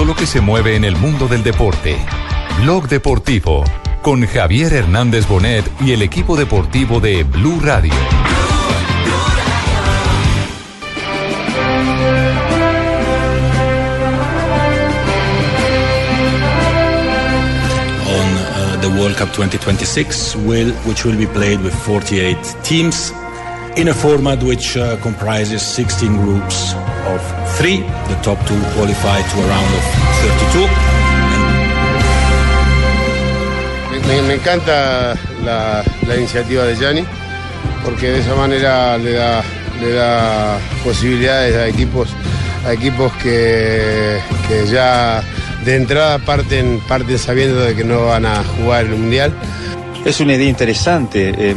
lo que se mueve en el mundo del deporte. Blog Deportivo con Javier Hernández Bonet y el equipo deportivo de Blue Radio. on uh, the World Cup 2026, will, which will be played with 48 teams in a format which uh, comprises 16 groups of three. The top two qualify to a round of 32. Me, me encanta la, la iniciativa de Gianni porque de esa manera le da, le da posibilidades a equipos, a equipos que, que ya de entrada parten, parten sabiendo de que no van a jugar el Mundial. Es una idea interesante. eh,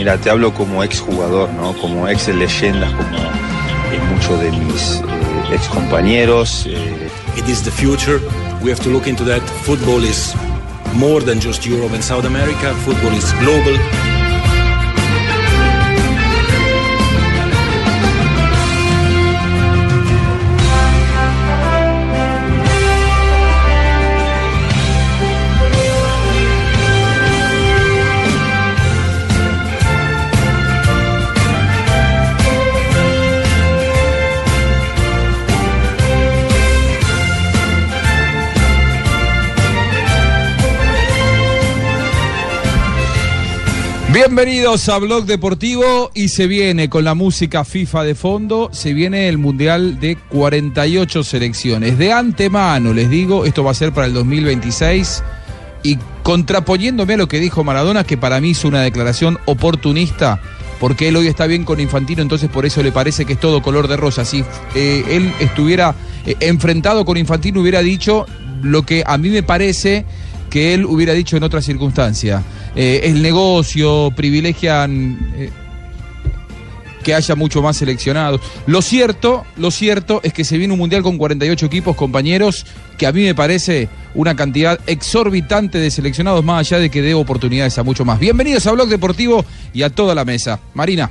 mira, te hablo como exjugador, ¿no? Como ex leyendas, como eh, muchos de mis eh, ex compañeros. It is the future. We have to look into that. Football is more than just Europe and South America. Football is global. Bienvenidos a Blog Deportivo y se viene con la música FIFA de fondo, se viene el Mundial de 48 selecciones. De antemano les digo, esto va a ser para el 2026 y contraponiéndome a lo que dijo Maradona, que para mí hizo una declaración oportunista, porque él hoy está bien con Infantino, entonces por eso le parece que es todo color de rosa. Si eh, él estuviera eh, enfrentado con Infantino hubiera dicho lo que a mí me parece que él hubiera dicho en otra circunstancia. Eh, el negocio, privilegian eh, que haya mucho más seleccionados. Lo cierto, lo cierto es que se viene un mundial con 48 equipos, compañeros, que a mí me parece una cantidad exorbitante de seleccionados, más allá de que dé oportunidades a mucho más. Bienvenidos a Blog Deportivo y a toda la mesa. Marina.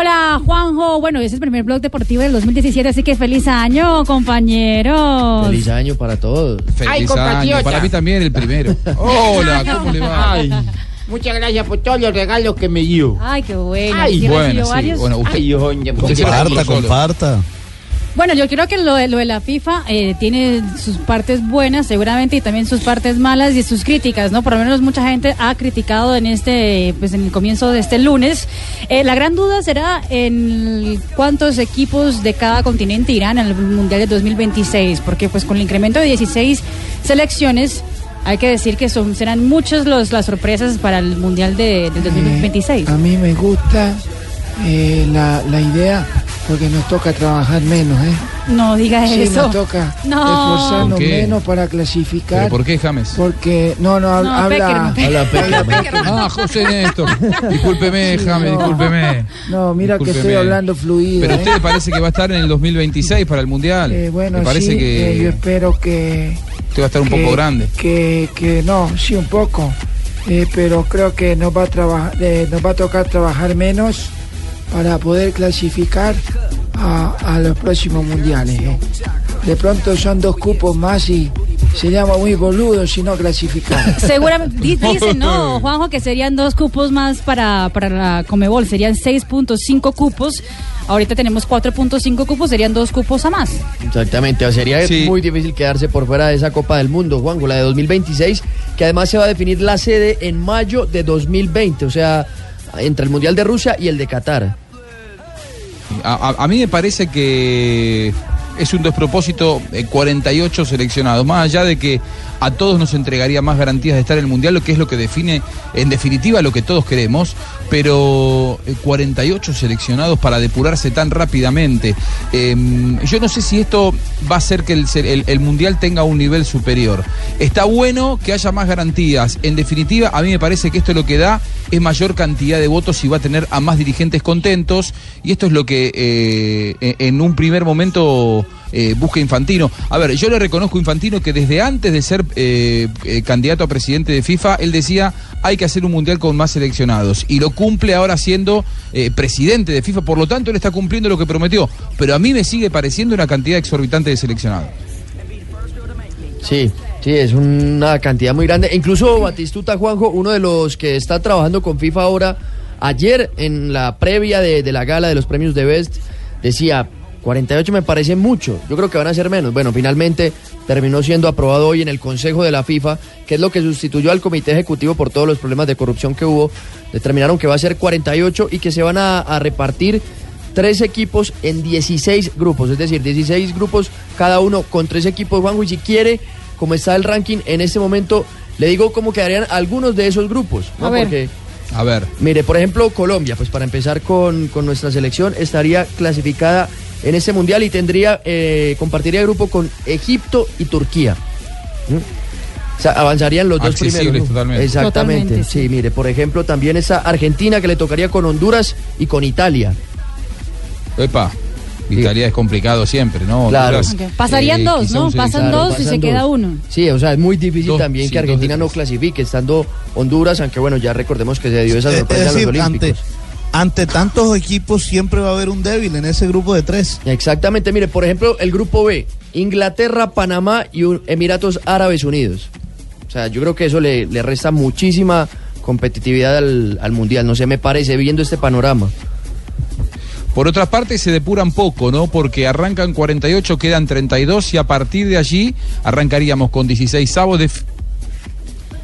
Hola Juanjo, bueno, ese es el primer blog deportivo del 2017, así que feliz año, compañeros. Feliz año para todos. Feliz año. Para mí también el primero. Hola, ¿cómo le va? Ay, muchas gracias por todos los regalos que me dio. Ay, qué bueno. Ay, ¿Sí bueno, sí, bueno, usted- Ay, oye, Usted se comparta, la solo. comparta. Bueno, yo creo que lo de, lo de la FIFA eh, tiene sus partes buenas seguramente y también sus partes malas y sus críticas, ¿no? Por lo menos mucha gente ha criticado en este, pues en el comienzo de este lunes. Eh, la gran duda será en cuántos equipos de cada continente irán al Mundial de 2026, porque pues con el incremento de 16 selecciones hay que decir que son serán muchas los, las sorpresas para el Mundial de, del 2026. A mí me gusta eh, la, la idea porque nos toca trabajar menos, ¿eh? No diga Sí, eso. nos toca No. esforzarnos ¿Por qué? menos para ¿Pero clasificar. por qué, James? Porque, no, no, hab- No, habla... Peckerman. Habla Peckerman. Ah, José Néstor. Discúlpeme, Sí, James, no. discúlpeme. No, mira que estoy Discúlpeme. hablando fluido. Pero ¿eh? usted le parece que va a estar en el 2026 para el Mundial. Eh, bueno, me parece sí, que eh, yo espero que... usted va a estar un que- poco grande. Que, que no, sí, un poco. Eh, pero creo que nos va, a trabajar, eh, nos va a tocar trabajar menos para poder clasificar a, a los próximos mundiales. eh. De pronto son dos cupos más y seríamos muy boludos si no clasificamos. Seguramente, di- dicen, ¿no, Juanjo, que serían dos cupos más para, para la Comebol, serían 6.5 cupos. Ahorita tenemos 4.5 cupos, serían dos cupos a más. Exactamente, o sería Sí. muy difícil quedarse por fuera de esa Copa del Mundo, Juanjo, la de 2026, que además se va a definir la sede en mayo de 2020, o sea, entre el Mundial de Rusia y el de Qatar. A, mí me parece que es un despropósito eh, 48 seleccionados, más allá de que a todos nos entregaría más garantías de estar en el Mundial, lo que es lo que define en definitiva lo que todos queremos, pero eh, 48 seleccionados para depurarse tan rápidamente. Eh, yo no sé si esto va a hacer que el, Mundial tenga un nivel superior. Está bueno que haya más garantías. En definitiva, a mí me parece que esto lo que da es mayor cantidad de votos y va a tener a más dirigentes contentos. Y esto es lo que eh, en- en un primer momento eh, busca Infantino. A ver, yo le reconozco a Infantino que desde antes de ser eh, eh, candidato a presidente de FIFA, él decía hay que hacer un mundial con más seleccionados. Y lo cumple ahora siendo eh, presidente de FIFA. Por lo tanto, él está cumpliendo lo que prometió. Pero a mí me sigue pareciendo una cantidad exorbitante de seleccionados. Sí, sí, es una cantidad muy grande. Incluso Batistuta Juanjo, uno de los que está trabajando con FIFA ahora, ayer en la previa de, de la gala de los premios de Best, decía, 48 me parece mucho, yo creo que van a ser menos. Bueno, finalmente terminó siendo aprobado hoy en el Consejo de la FIFA, que es lo que sustituyó al Comité Ejecutivo por todos los problemas de corrupción que hubo. Determinaron que va a ser 48 y que se van a, a repartir tres equipos en 16 grupos, es decir, 16 grupos cada uno con tres equipos, Juanjo, y si quiere, como está el ranking en este momento, le digo cómo quedarían algunos de esos grupos, ¿no? A ver. Porque, A ver. mire, por ejemplo, Colombia, pues para empezar con, con nuestra selección, estaría clasificada en este mundial y tendría, eh, compartiría grupo con Egipto y Turquía. ¿Mm? O sea, avanzarían los dos primeros. ¿no? totalmente. Exactamente. Totalmente, sí. mire, por ejemplo, también está Argentina que le tocaría con Honduras y con Italia. Epa, Italia es complicado siempre, ¿no? Claro. Honduras. Pasarían eh, dos, ¿no? Pasan dos y se queda uno. Sí, o sea, es muy difícil Dos, también sí, que Argentina no clasifique, estando Honduras, aunque bueno, ya recordemos que se dio esa Es- sorpresa es en decir, los ante, Olímpicos. ante tantos equipos siempre va a haber un débil en ese grupo de tres. Exactamente, mire, por ejemplo, el grupo B, Inglaterra, Panamá y Emiratos Árabes Unidos. O sea, yo creo que eso le, le resta muchísima competitividad al, al Mundial, no sé, me parece, viendo este panorama. Por otra parte, se depuran poco, ¿no? Porque arrancan 48, quedan 32 y a partir de allí arrancaríamos con 16 avos de...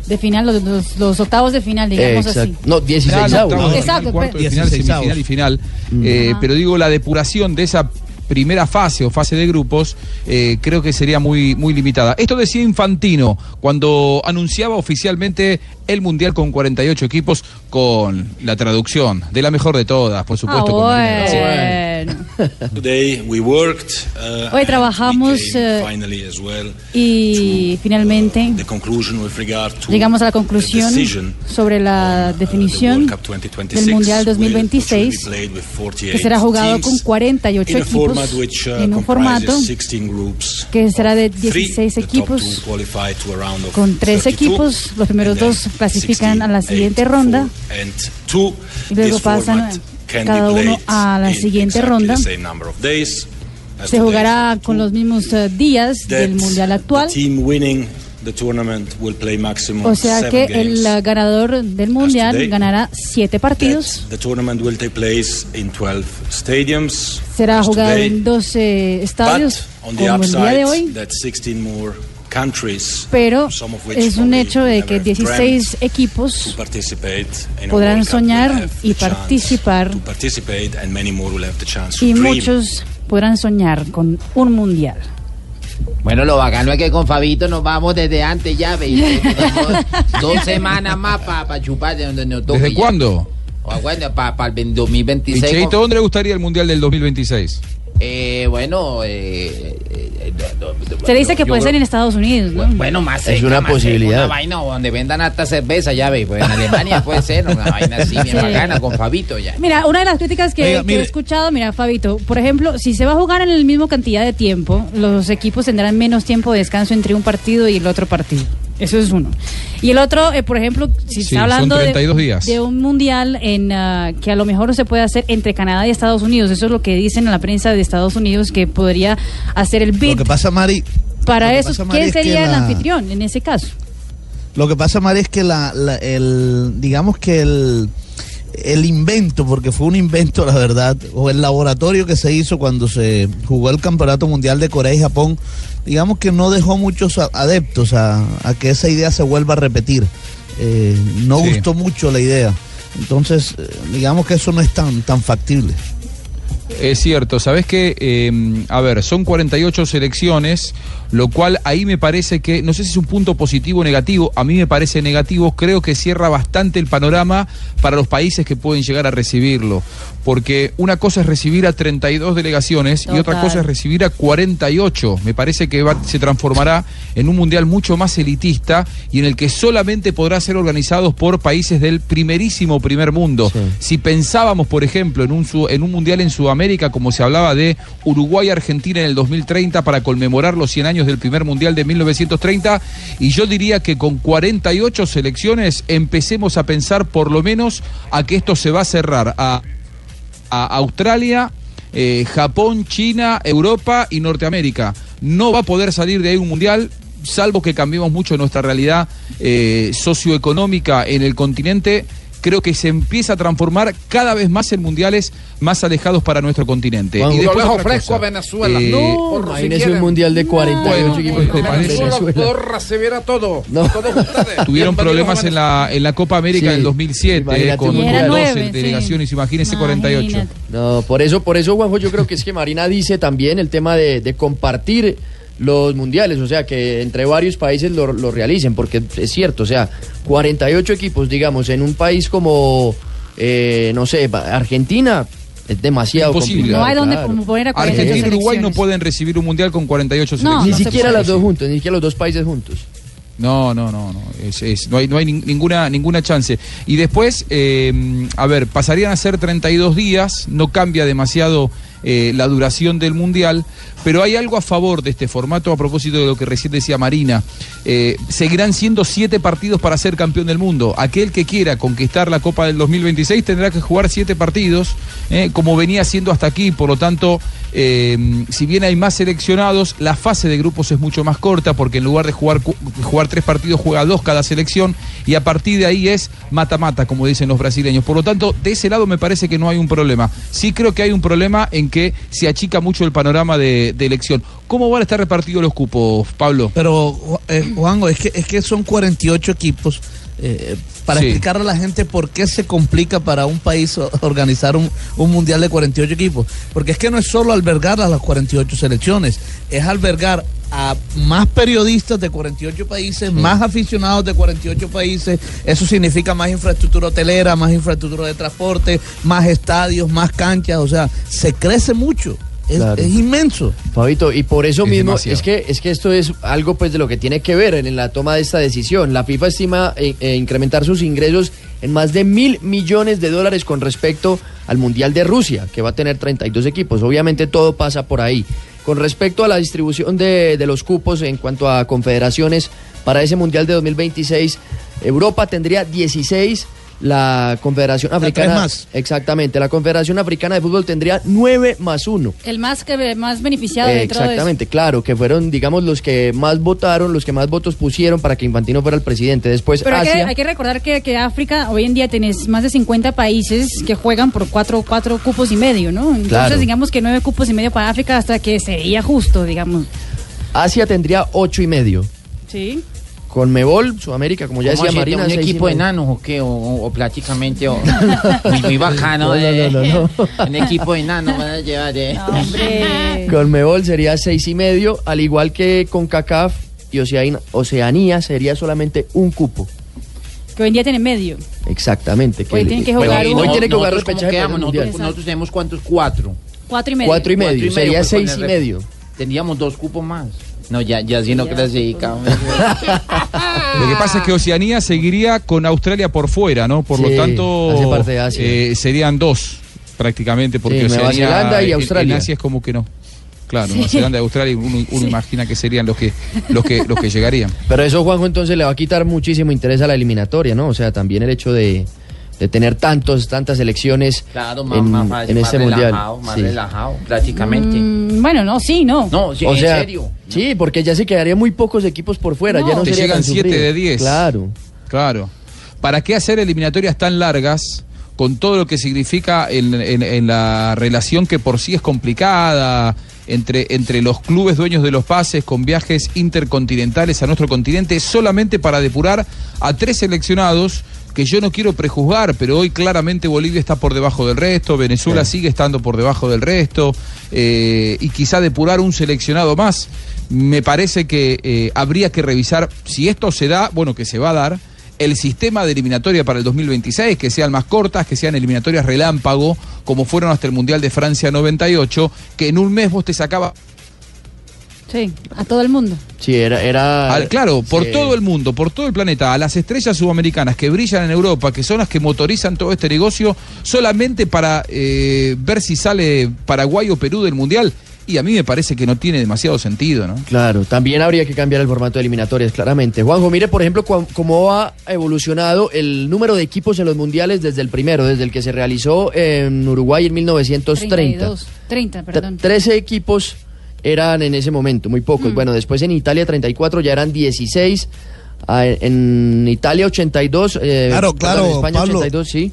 De final, los, los- los octavos de final, digamos así. No, 16 Claro, avos. octavos de Exacto, de pero- final, 16 semifinal y final. Eh, Ajá. pero digo, la depuración de esa primera fase o fase de grupos eh, creo que sería muy, muy limitada. Esto decía Infantino cuando anunciaba oficialmente el Mundial con 48 equipos con la traducción de la mejor de todas, por Ah, supuesto. con Marina Graciela. bueno. Today we worked. uh, Hoy trabajamos, eh, finally as well Y finalmente the conclusion with regard to llegamos a la conclusión sobre la on, uh, definición the World Cup 2026, del Mundial will- which will be 2026 played with 48 que será jugado con 48 in a equipos uh, en un formato 16 groups que será de of three. 16 The top equipos con tres 32, equipos. Los primeros dos clasifican a la 16, siguiente ronda y luego pasan cada uno a la siguiente ronda. Se jugará con los mismos eh, días del Mundial actual. The team winning the tournament will play maximum O sea que el ganador del Mundial ganará siete partidos. That the tournament will take place in 12 stadiums. Será jugado en 12 But estadios on the como el día de hoy. that 16 more countries, Pero some of which es un hecho de que have dreamt 16 to equipos podrán soñar y participar to participate, and many more will have the chance to y muchos podrán soñar con un Mundial. Bueno, lo bacano es que con Fabito nos vamos desde antes ya, ve, y tenemos dos semanas más para chupar de donde nos toque ¿Desde ya. cuándo? O, Bueno, para el ¿Y 2026. Cheito, con- dónde le gustaría el Mundial del 2026? Eh, bueno, eh, eh, eh, Se dice que yo puede creo- ser en Estados Unidos, ¿no? Bueno, más Es cerca, una más cerca, posibilidad. Una vaina donde vendan hasta cerveza, ya ve. Pues en Alemania puede ser una vaina así, bien Sí. bacana, con Fabito ya. Mira, una de las críticas que, Oiga, que he escuchado, mira, Fabito, por ejemplo, si se va a jugar en la misma cantidad de tiempo, los equipos tendrán menos tiempo de descanso entre un partido y el otro partido. Eso es uno. Y el otro, eh, por ejemplo, si Sí, está hablando de- 32 días. de, un mundial en ah, que a lo mejor se puede hacer entre Canadá y Estados Unidos, eso es lo que dicen en la prensa de Estados Unidos que podría hacer el Lo bid que pasa, Mari, para lo que eso. pasa, Mari, ¿Quién es sería el la- anfitrión en ese caso? Lo que pasa, Mari, es que la, la- el, digamos que el, el invento, porque fue un invento, la verdad, o el laboratorio que se hizo cuando se jugó el Campeonato Mundial de Corea y Japón, digamos que no dejó muchos adeptos a, a que esa idea se vuelva a repetir. Eh, no Sí. gustó mucho la idea. Entonces, eh, digamos que eso no es tan, tan factible. Es cierto, sabes que, a ver, son 48 selecciones, lo cual ahí me parece que, no sé si es un punto positivo o negativo, a mí me parece negativo, creo que cierra bastante el panorama para los países que pueden llegar a recibirlo, porque una cosa es recibir a 32 delegaciones y otra cosa es recibir a 48. Me parece que va- se transformará en un mundial mucho más elitista y en el que solamente podrá ser organizado por países del primerísimo primer mundo. Si pensábamos, por ejemplo, en un, su- en un mundial en Sudamérica, como se hablaba de Uruguay-Argentina en el 2030 para conmemorar los 100 años del primer mundial de 1930, y yo diría que con 48 selecciones empecemos a pensar por lo menos a que esto se va a cerrar a a Australia, eh, Japón, China, Europa y Norteamérica. No va a poder salir de ahí un mundial, salvo que cambiemos mucho nuestra realidad eh, socioeconómica en el continente. Creo que se empieza a transformar cada vez más en mundiales más alejados para nuestro continente. Juan, y yo después les ofrezco a Venezuela. Eh, No, imagínese un mundial de 48 Bueno, equipos ¿te con parece? Venezuela. Porra, se verá todo. No. Todos ustedes. Tuvieron problemas en la, en la Copa América Sí. del 2007 Imagínate eh, con un con mundial. 12 Nueve, sí. delegaciones, imagínense 48. No, por eso, por eso, Juanjo, yo creo que es que Marina dice también el tema de, de compartir los mundiales, o sea, que entre varios países lo, lo realicen, porque es cierto, o sea, 48 equipos, digamos, en un país como, eh, no sé, Argentina, es demasiado Imposible. complicado. No hay donde claro. poner a 48 Argentina y Uruguay no pueden recibir un mundial con 48 No, selecciones. Ni no siquiera puede. las dos juntos, ni siquiera los dos países juntos. No, no, no, no. Es, es- no hay, no hay nin- ninguna, ninguna chance. Y después, eh, a ver, pasarían a ser 32 días, no cambia demasiado eh, la duración del Mundial, pero hay algo a favor de este formato a propósito de lo que recién decía Marina. Eh, seguirán siendo siete partidos para ser campeón del mundo. Aquel que quiera conquistar la Copa del 2026 tendrá que jugar siete partidos, eh, como venía siendo hasta aquí. Por lo tanto, si bien hay más seleccionados, la fase de grupos es mucho más corta porque en lugar de jugar, jugar tres partidos juega dos cada selección y a partir de ahí es mata-mata, como dicen los brasileños. Por lo tanto, de ese lado me parece que no hay un problema. Sí creo que hay un problema en que se achica mucho el panorama de, de elección. ¿Cómo van a estar repartidos los cupos, Pablo? Pero, eh, Juanjo, es que, es que son 48 equipos. eh, para Sí. explicarle a la gente por qué se complica para un país organizar un, un mundial de 48 equipos. Porque es que no es solo albergar a las 48 selecciones, es albergar a más periodistas de 48 países, más aficionados de 48 países. Eso significa más infraestructura hotelera, más infraestructura de transporte, más estadios, más canchas. O sea, se crece mucho. Es, Claro. es inmenso. Fabito, y por eso Es mismo demasiado. es que es que esto es algo pues de lo que tiene que ver en, en la toma de esta decisión. La FIFA estima eh, eh, incrementar sus ingresos en más de mil millones de dólares con respecto al Mundial de Rusia, que va a tener 32 equipos. Obviamente todo pasa por ahí. Con respecto a la distribución de, de los cupos en cuanto a confederaciones para ese Mundial de 2026, Europa tendría 16. La Confederación tres Africana. más. Exactamente. La Confederación Africana de Fútbol tendría 9 más 1. El más que más beneficiado dentro de eso. Exactamente, claro, que fueron, digamos, los que más votaron, los que más votos pusieron para que Infantino fuera el presidente. Después Pero hay que, Asia. hay que recordar que, que África hoy en día tenés más de 50 países que juegan por cuatro, cuatro cupos y medio, ¿no? Entonces Claro. digamos que nueve cupos y medio para África hasta que sería justo, digamos. Asia tendría ocho y medio. Sí. Con Mebol, Sudamérica, como ya ¿Cómo decía Marina. ¿Un equipo de enanos o qué? O, o- o prácticamente. o- muy, muy bacano. No, no, de- no, no, Un equipo de enanos van a llevar. eh. Con Mebol sería seis y medio, al igual que con CACAF y Oceanía, Oceanía sería solamente un cupo. Que hoy en día tiene medio. Exactamente. Hoy tienen que jugar hoy, hoy tiene que jugar Nosotros, ¿cómo repechaje Nosotros, nosotros tenemos cuántos? Cuatro. Cuatro y medio. Cuatro y medio, sería pues, seis y medio. Tendríamos dos cupos más. No, ya, ya sí no clasificamos. Lo que pasa es que Oceanía seguiría con Australia por fuera, ¿no? Por Sí, lo tanto, hace parte de Asia. eh, serían dos prácticamente, porque Sí, Nueva Oceanía Zelanda y Australia. En Asia es como que no. Claro, Sí. Nueva Zelanda y Australia, uno, uno imagina que serían los que, los que, los que llegarían. Pero eso, Juanjo, entonces le va a quitar muchísimo interés a la eliminatoria, ¿no? O sea, también el hecho de, de tener tantos, tantas elecciones Claro, más, en, más en más este mundial. relajado, más Sí. relajado, prácticamente. Mm, bueno, no, sí, no. No, sí, o en sea, serio. sí, porque ya se quedarían muy pocos equipos por fuera, ya no Te llegan tan 7 sufrido. de 10. Claro. Claro. ¿Para qué hacer eliminatorias tan largas con todo lo que significa en, en- en la relación que por sí es complicada entre, entre los clubes dueños de los pases con viajes intercontinentales a nuestro continente solamente para depurar a tres seleccionados que yo no quiero prejuzgar, pero hoy claramente Bolivia está por debajo del resto, Venezuela Sí. sigue estando por debajo del resto, eh, y quizá depurar un seleccionado más. Me parece que eh, habría que revisar si esto se da, bueno, que se va a dar, el sistema de eliminatoria para el 2026, que sean más cortas, que sean eliminatorias relámpago, como fueron hasta el Mundial de Francia 98, que en un mes vos te sacabas Sí, a todo el mundo. Sí, era... era Al- claro, por sí. todo el mundo, por todo el planeta, a las estrellas sudamericanas que brillan en Europa, que son las que motorizan todo este negocio, solamente para eh, ver si sale Paraguay o Perú del Mundial. Y a mí me parece que no tiene demasiado sentido, ¿no? Claro, también habría que cambiar el formato de eliminatorias, claramente. Juanjo, mire, por ejemplo, cómo ha evolucionado el número de equipos en los mundiales desde el primero, desde el que se realizó en Uruguay en 1930. 32, 30, perdón. Tre- 13 equipos eran en ese momento, muy pocos. Bueno, después en Italia 34 ya eran 16. Ah, En Italia 82. eh, Claro, claro, En España Pablo. 82, sí.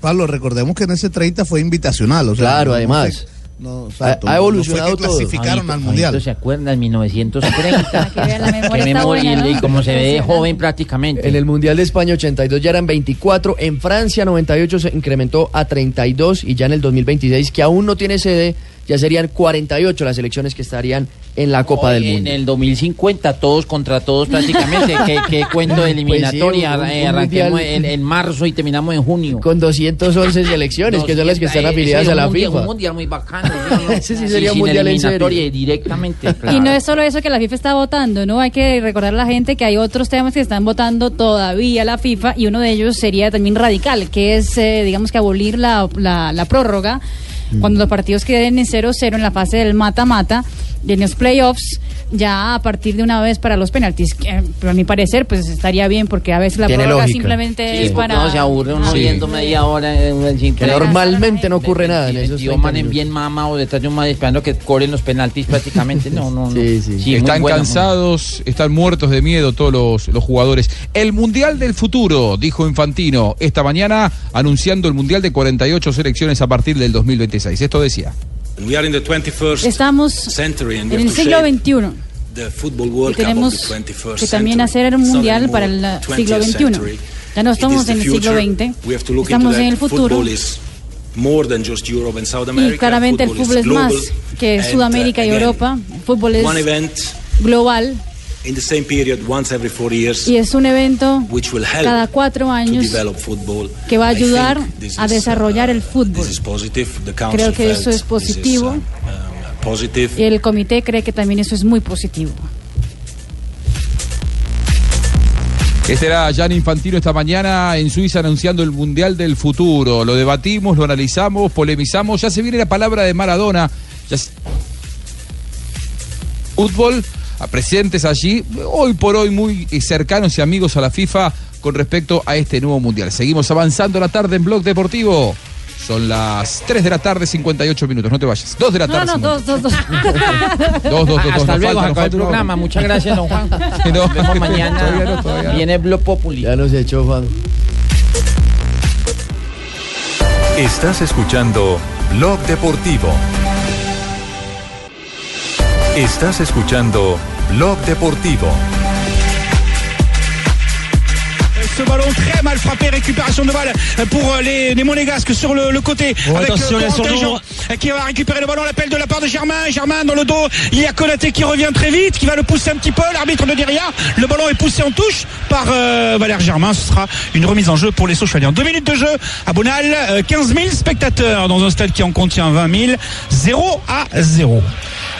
Pablo, recordemos que en ese 30 fue invitacional. O sea, Claro, no- no además. fue- no, exacto, Ha- ha no- no evolucionado fue que todo. clasificaron Fabito, al mundial. ¿Se acuerdan? 1930. Que la memoria Qué está memoria, buena, ¿no? y como se ve de joven prácticamente. En el Mundial de España 82 ya eran 24, en Francia 98 se incrementó a 32 y ya en el 2026, que aún no tiene sede, ya serían 48 las selecciones que estarían en la Copa del Mundo. En el 2050, todos contra todos prácticamente. ¿Qué, qué cuento de eliminatoria? Pues sí, un- Eh, un arranquemos en, en marzo y terminamos en junio. Con 211 selecciones, que son las que están afiliadas a la Un FIFA. mundial muy bacano. ¿sí? Ese sí Sí, sería un sin mundial en eliminatoria serio. y directamente. Y no es solo eso que la FIFA está votando, ¿no? Hay que recordar a la gente que hay otros temas que están votando todavía la FIFA y uno de ellos sería también radical, que es, eh, digamos que abolir la, la, la prórroga cuando los partidos queden en 0-0 en la fase del mata-mata en los playoffs ya a partir de una vez para los penaltis. que, pero a mi parecer, pues estaría bien porque a veces la Tiene prórroga lógica. simplemente Sí, es para... No, se aburre uno viendo sí. media hora. Que plena- normalmente no ocurre nada en esos Tío 30 Manen bien mamado detrás de un man esperando que cobren los penaltis prácticamente. No, no, no. Sí, sí. están bueno, cansados, están muertos de miedo todos los, los jugadores. El Mundial del futuro, dijo Infantino esta mañana, anunciando el Mundial de 48 selecciones a partir del 2026. Esto decía. We are in the 21st Estamos en el siglo XXI. the football Y tenemos the 21st que también century. hacer un mundial para el 20th siglo XXI. Ya no estamos en el siglo. XX, We have to look estamos en el futuro. Football is more than just Europe and South Y America. claramente el fútbol es más que uh, Sudamérica y Europa. El fútbol es global in the same period once every four years y es un evento which will help cada cuatro to años develop football. que va a ayudar a is, uh, desarrollar el fútbol. This is positive. The council Creo que eso es positivo. This is, uh, um, positive. Y el comité cree que también eso es muy positivo. Este era Gianni Infantino esta mañana en Suiza anunciando el Mundial del Futuro. Lo debatimos, lo analizamos, polemizamos. Ya se viene la palabra de Maradona. Ya se- Fútbol, a presentes allí, hoy por hoy muy cercanos y amigos a la FIFA con respecto a este nuevo Mundial. Seguimos avanzando la tarde en Blog Deportivo. Son las 3 de la tarde, 58 minutos. No te vayas. 2 de la No, tarde. no, 58. dos, dos, dos. Dos, dos, dos, dos. Hasta Nos luego, el programa. Muchas gracias, don Juan. No, Nos vemos todavía mañana. no, todavía no. Viene Blog Populi. Ya nos echó, Juan. Estás escuchando Blog Deportivo. Estás escuchando Blog Deportivo. Ce ballon très mal frappé, récupération de balle pour les, les Monégasques sur le, le côté Oh, avec attention, euh, qui va récupérer le ballon, l'appel de la part de Germain, Germain dans le dos, il y a Konaté qui revient très vite, qui va le pousser un petit peu, l'arbitre ne dit rien, le ballon est poussé en touche par euh, Valère Germain, ce sera une remise en jeu pour les Sochaliens. Deux minutes de jeu à Bonal, euh, 15 000 spectateurs dans un stade qui en contient 20 000, 0 à 0.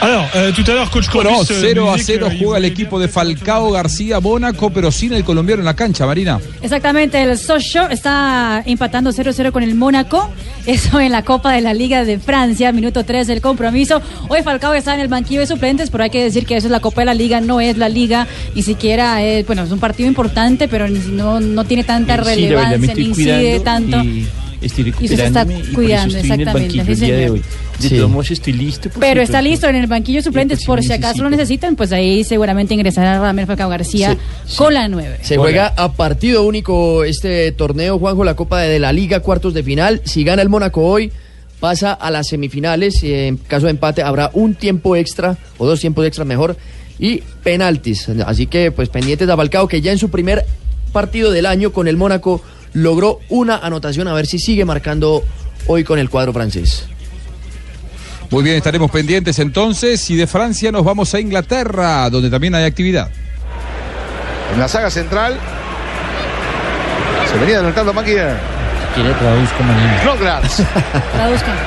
Alors, euh, tout à l'heure, coach Bueno, Courbis, euh, 0 a disait 0 qu'il juega el equipo de Falcao García Mónaco, pero sin el colombiano en la cancha, Marina. Exactamente, el Sochaux está empatando 0-0 con el Mónaco. Eso en la Copa de la Liga de Francia, minuto 3 del compromiso. Hoy Falcao está en el banquillo de suplentes, pero hay que decir que eso es la Copa de la Liga, no es la Liga, ni siquiera es, bueno, es un partido importante, pero no, no tiene tanta Sí, relevancia, ni incide tanto. y estoy Y se está y por cuidando, eso estoy en el exactamente, banquillo sí, el día de hoy. De Sí. todos modos estoy listo. Pero está listo en el banquillo suplentes, pues, por sí si acaso lo necesitan, pues ahí seguramente ingresará Ramiro Falcao García con la 9. Se juega a partido único este torneo, Juanjo, la Copa de la Liga, cuartos de final. Si gana el Mónaco hoy, pasa a las semifinales. y en caso de empate habrá un tiempo extra, o dos tiempos extra mejor, y penaltis. Así que, pues, pendientes de Falcao, que ya en su primer partido del año con el Mónaco logró una anotación, a ver si sigue marcando hoy con el cuadro francés. Muy bien, estaremos pendientes entonces y de Francia nos vamos a Inglaterra, donde también hay actividad. En la saga central. Se venía adelantando Maguire. Quiere traduzco mañana. Snodgrass.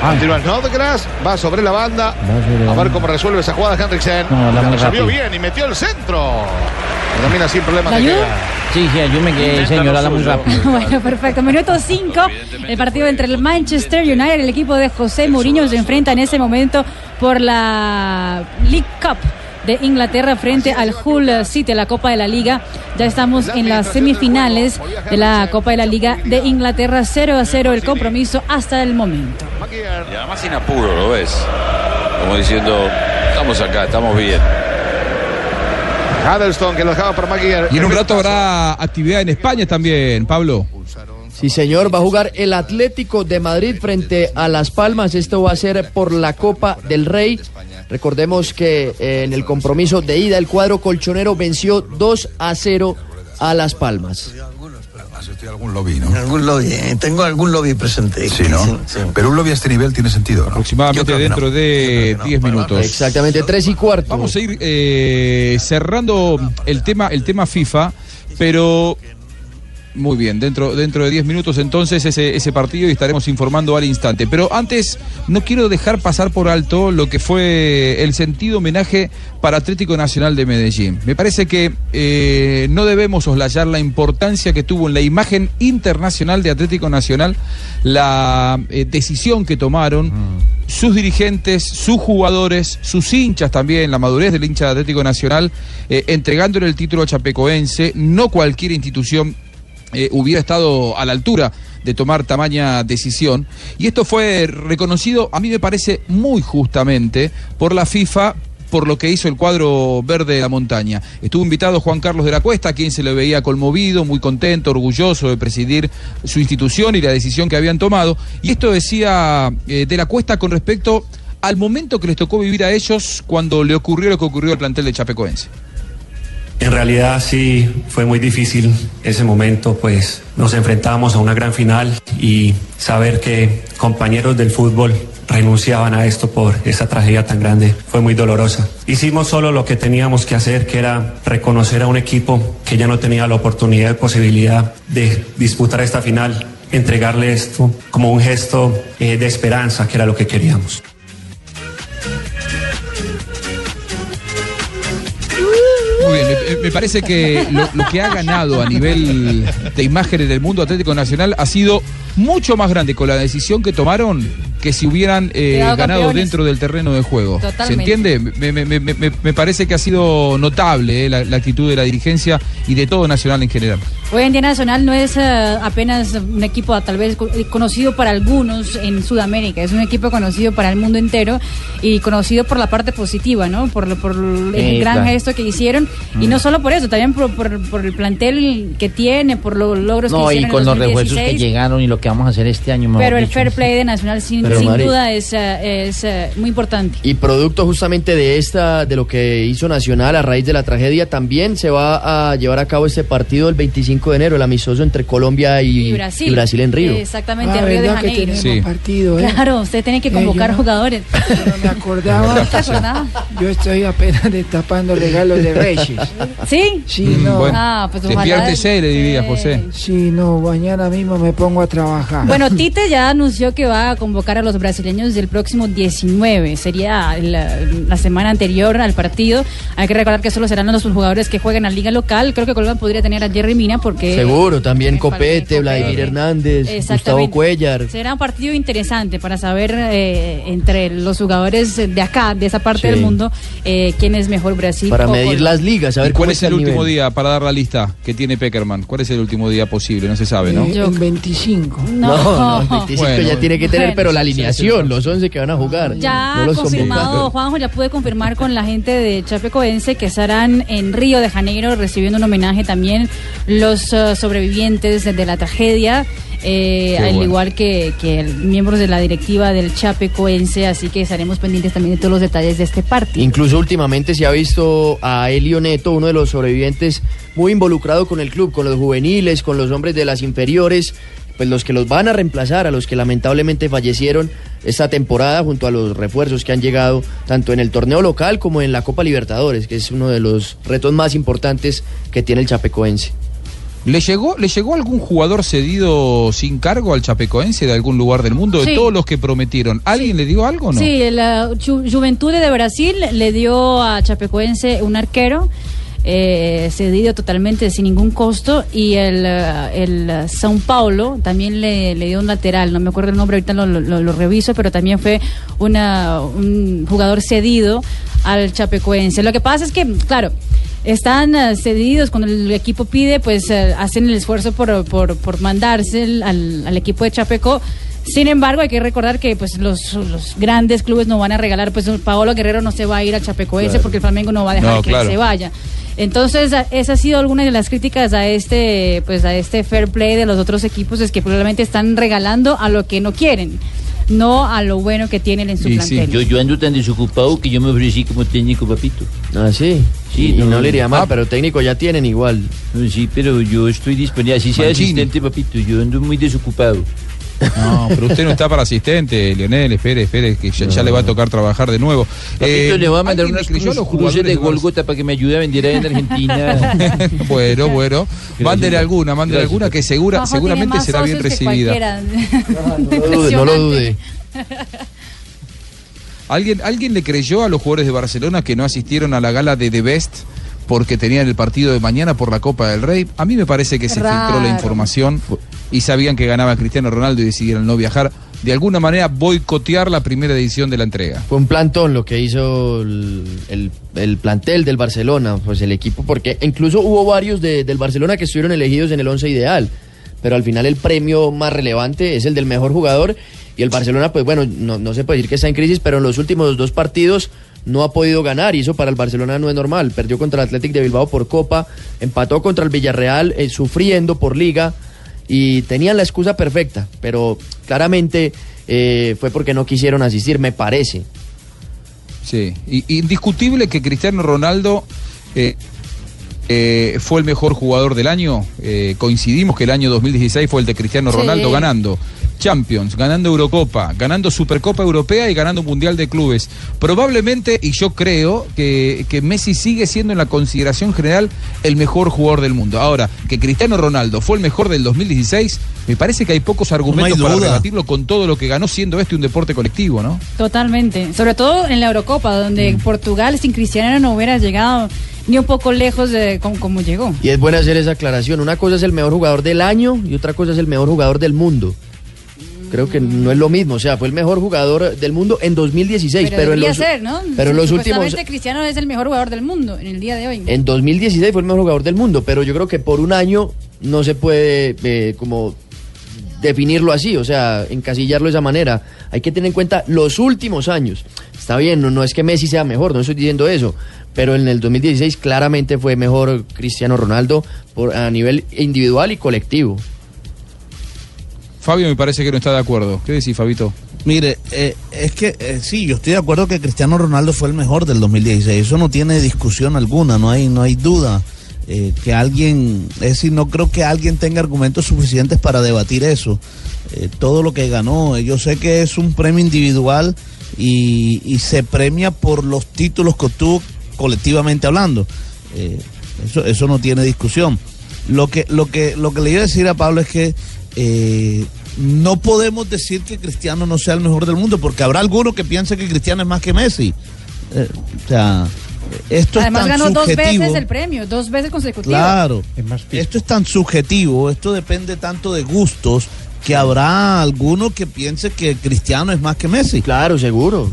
Continúa Snodgrass. Va sobre la banda. A ver cómo resuelve esa jugada Henriksen. No, la resolvió bien y metió el centro. Domina sin problemas. ¿La ayuda? Sí, sí, ayúdame que señora la muy rápido. Bueno, perfecto. Minuto 5. El partido entre el Manchester United el equipo de José Mourinho se enfrenta en ese momento por la League Cup de Inglaterra frente al Hull City, la Copa de la Liga. Ya estamos en las semifinales de la Copa de la Liga de Inglaterra. 0 a 0 el compromiso hasta el momento. Y además sin apuro, ¿lo ves? Como diciendo, estamos acá, estamos bien. Huddleston que lo dejaba para Maguire. Y en un rato habrá actividad en España también, Pablo. Sí, señor, va a jugar el Atlético de Madrid frente a Las Palmas. Esto va a ser por la Copa del Rey. Recordemos que eh, en el compromiso de ida el cuadro colchonero venció 2 a 0 a Las Palmas. Algún lobby, ¿no? Algún lobby, eh, tengo algún lobby presente. Sí, ¿no? Pero un lobby a este nivel tiene sentido, ¿no? Aproximadamente dentro de 10 minutos. Exactamente, 3 y cuarto. Vamos a ir eh, cerrando el tema, el tema FIFA, pero muy bien, dentro, dentro de 10 minutos entonces ese, ese partido y estaremos informando al instante. Pero antes no quiero dejar pasar por alto lo que fue el sentido homenaje para Atlético Nacional de Medellín. Me parece que eh, no debemos soslayar la importancia que tuvo en la imagen internacional de Atlético Nacional la eh, decisión que tomaron sus dirigentes, sus jugadores, sus hinchas también, la madurez del hincha de Atlético Nacional, eh, entregándole el título a Chapecoense, no cualquier institución eh, hubiera estado a la altura de tomar tamaña decisión. Y esto fue reconocido, a mí me parece muy justamente, por la FIFA por lo que hizo el cuadro verde de la montaña. Estuvo invitado Juan Carlos de la Cuesta, quien se le veía conmovido, muy contento, orgulloso de presidir su institución y la decisión que habían tomado. Y esto decía eh, de la Cuesta con respecto al momento que les tocó vivir a ellos cuando le ocurrió lo que ocurrió al plantel de Chapecoense. En realidad sí fue muy difícil ese momento, pues nos enfrentábamos a una gran final y saber que compañeros del fútbol renunciaban a esto por esa tragedia tan grande fue muy dolorosa. Hicimos solo lo que teníamos que hacer, que era reconocer a un equipo que ya no tenía la oportunidad y posibilidad de disputar esta final, entregarle esto como un gesto eh, de esperanza, que era lo que queríamos. Bien, me, me parece que lo, lo que ha ganado a nivel de imágenes del mundo Atlético Nacional ha sido mucho más grande con la decisión que tomaron que si hubieran eh, ganado campeones. dentro del terreno de juego. ¿Se entiende? Me, me- me- me- me parece que ha sido notable eh, la, la actitud de la dirigencia y de todo Nacional en general. Hoy en día Nacional no es eh, apenas un equipo tal vez co- conocido para algunos en Sudamérica, es un equipo conocido para el mundo entero y conocido por la parte positiva, ¿no? Por, por el Eh, gran claro. gesto que hicieron y Mm. no solo por eso, también por, por- por el plantel que tiene, por los logros No, que y hicieron con en los refuerzos que 2016. llegaron y lo que vamos a hacer este año. Pero el dicho. fair play de Nacional sin, sin duda es, eh, es eh, muy importante. Y producto justamente de esta, de lo que hizo Nacional a raíz de la tragedia, también se va a llevar a cabo este partido el 25 de enero, el amistoso entre Colombia y, Y Brasil. y Brasil en Río. Exactamente, Ah, en Río de ¿verdad que Janeiro. partido, eh? Claro, usted tiene que Eh, convocar yo- jugadores. No me acordaba. ¿No te acordabas? Yo estoy apenas destapando regalos de Reyes. ¿Sí? Sí, Mm, no. bueno, Ah, pues ojalá. despiértese, le diría José. Sí, no, mañana mismo me pongo a trabajar. Bueno, Tite ya anunció que va a convocar a los brasileños del próximo 19. Sería la, la semana anterior al partido. Hay que recordar que solo serán los jugadores que jueguen a liga local. Creo que Colombia podría tener a Jerry Mina porque... Seguro, también Copete, Vladimir Hernández, Gustavo. Cuellar. Será un partido interesante para saber eh, entre los jugadores de acá, de esa parte Sí. del mundo, eh, quién es mejor Brasil. Para o medir Colombia. las ligas, a ver ¿Y cuál cómo es el el último nivel. día para dar la lista que tiene Peckerman? ¿Cuál es el último día posible? No se sabe, ¿no? El 25. No, no, el 25 Bueno. ya tiene que tener, Bueno. pero la alineación, los 11 que van a jugar. Ya no los confirmado. Juanjo, ya pude confirmar con la gente de Chapecoense que estarán en Río de Janeiro recibiendo un homenaje también los eh, sobrevivientes de, la tragedia. eh, al bueno. igual que, que miembros de la directiva del Chapecoense, así que estaremos pendientes también de todos los detalles de este partido. Incluso últimamente se ha visto a Elio Neto, uno de los sobrevivientes, muy involucrado con el club, con los juveniles, con los hombres de las inferiores, pues los que los van a reemplazar, a los que lamentablemente fallecieron esta temporada junto a los refuerzos que han llegado tanto en el torneo local como en la Copa Libertadores, que es uno de los retos más importantes que tiene el Chapecoense. ¿Le llegó, ¿Le llegó algún jugador cedido sin cargo al Chapecoense de algún lugar del mundo? De todos los que prometieron. ¿Alguien le dio algo o no? Sí, la Ju- Juventud de Brasil le dio a Chapecoense un arquero. eh, cedido totalmente sin ningún costo y el, eh, el eh, São Paulo también le, le dio un lateral, no me acuerdo el nombre, ahorita lo, lo- lo reviso, pero también fue una, un jugador cedido al Chapecoense. Lo que pasa es que, claro, están eh, cedidos cuando el equipo pide, pues eh, hacen el esfuerzo por, por, por mandarse el- al, al equipo de Chapeco. Sin embargo, hay que recordar que pues los, los grandes clubes no van a regalar, pues Paolo Guerrero no se va a ir a Chapecoense Claro. porque el Flamengo no va a dejar No, que claro. él se vaya. Entonces, esa ha sido alguna de las críticas a este, pues a este fair play de los otros equipos, es que probablemente están regalando a lo que no quieren, no a lo bueno que tienen en su plantel. Yo, yo ando tan desocupado que yo me ofrecí como técnico, papito. Ah, sí. Sí, y no, le iría mal, pero técnico ya tienen igual. Sí, pero yo estoy disponible. Así sea Mancini. asistente, papito. Yo ando muy desocupado. No, pero usted no está para asistente, Leonel, espere, espere, que ya, ya le va a tocar trabajar de nuevo. Eh, le voy a mandar ¿alguien unas le creyó a cruz- los de? Golgota para que me ayude a vender ahí en Argentina. bueno, bueno. Mándele alguna, mándele alguna que segura, seguramente será bien recibida. No lo dude, no lo dude. ¿Alguien, ¿Alguien le creyó a los jugadores de Barcelona que no asistieron a la gala de The Best porque tenían el partido de mañana por la Copa del Rey? A mí me parece que se filtró la información y sabían que ganaba Cristiano Ronaldo y decidieron no viajar. De alguna manera boicotear la primera edición de la entrega. Fue un plantón lo que hizo el, el- el plantel del Barcelona, pues el equipo, porque incluso hubo varios de- del Barcelona que estuvieron elegidos en el once ideal, pero al final el premio más relevante es el del mejor jugador y el Barcelona, pues bueno, no, no se puede decir que está en crisis, pero en los últimos dos partidos no ha podido ganar y eso para el Barcelona no es normal. Perdió contra el Athletic de Bilbao por Copa, empató contra el Villarreal eh, sufriendo por Liga y tenían la excusa perfecta, pero claramente eh, fue porque no quisieron asistir, me parece. Sí, y- indiscutible que Cristiano Ronaldo eh, eh, fue el mejor jugador del año. Eh, coincidimos que el año 2016 fue el de Cristiano Sí. Ronaldo ganando Champions, ganando Eurocopa, ganando Supercopa Europea y ganando Mundial de Clubes. Probablemente, y yo creo, que, que Messi sigue siendo en la consideración general el mejor jugador del mundo. Ahora, que Cristiano Ronaldo fue el mejor del 2016, me parece que hay pocos argumentos para duda. rebatirlo con todo lo que ganó siendo este un deporte colectivo, ¿no? Totalmente, sobre todo en la Eurocopa, donde Mm. Portugal sin Cristiano no hubiera llegado ni un poco lejos de como, como llegó. Y es bueno hacer esa aclaración. Una cosa es el mejor jugador del año y otra cosa es el mejor jugador del mundo. Creo que no es lo mismo. O sea, fue el mejor jugador del mundo en 2016, Pero, pero, en los, ser, ¿no? pero en los últimos... Cristiano es el mejor jugador del mundo en el día de hoy. En 2016 fue el mejor jugador del mundo, pero yo creo que por un año no se puede eh, como definirlo así, o sea, encasillarlo de esa manera. Hay que tener en cuenta los últimos años. Está bien, no, no es que Messi sea mejor, no estoy diciendo eso, pero en el 2016 claramente fue mejor Cristiano Ronaldo por, a nivel individual y colectivo. Fabio me parece que no está de acuerdo. ¿Qué decís, Fabito? Mire, eh, es que eh, sí, yo estoy de acuerdo que Cristiano Ronaldo fue el mejor del 2016. Eso no tiene discusión alguna, no hay, no hay duda eh, que alguien, es decir, no creo que alguien tenga argumentos suficientes para debatir eso. Todo lo que ganó, yo sé que es un premio individual y, y se premia por los títulos que obtuvo colectivamente hablando. Eso, eso no tiene discusión. Lo que, lo que, lo que le iba a decir a Pablo es que eh, no podemos decir que Cristiano no sea el mejor del mundo, porque habrá alguno que piense que Cristiano es más que Messi. Eh, o sea, esto Además es tan ganó dos veces el premio, dos veces consecutivas. Claro, esto es tan subjetivo, esto depende tanto de gustos que habrá alguno que piense que Cristiano es más que Messi. Claro, seguro.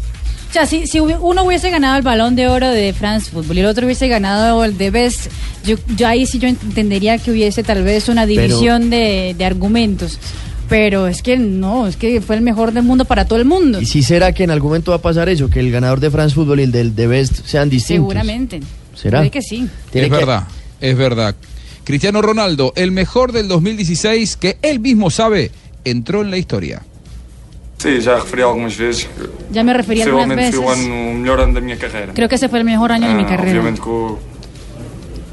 O sea, si, si uno hubiese ganado el balón de oro de France Football y el otro hubiese ganado el de Best, yo, yo ahí sí yo entendería que hubiese tal vez una Pero- división de, de argumentos. Pero es que no, es que fue el mejor del mundo para todo el mundo. ¿Y si será que en algún momento va a pasar eso? Que el ganador de France Football y el del The Best sean distintos. Seguramente. ¿Será? Puede que sí. Tiene es que- verdad, es verdad. Cristiano Ronaldo, el mejor del 2016, que él mismo sabe entró en la historia. Sim, já referi algumas vezes que Ya me referí algunas veces. foi o, ano, o melhor ano da minha carreira. Creo que ese fue el mejor año de mi Ah, carrera. Obviamente com, o-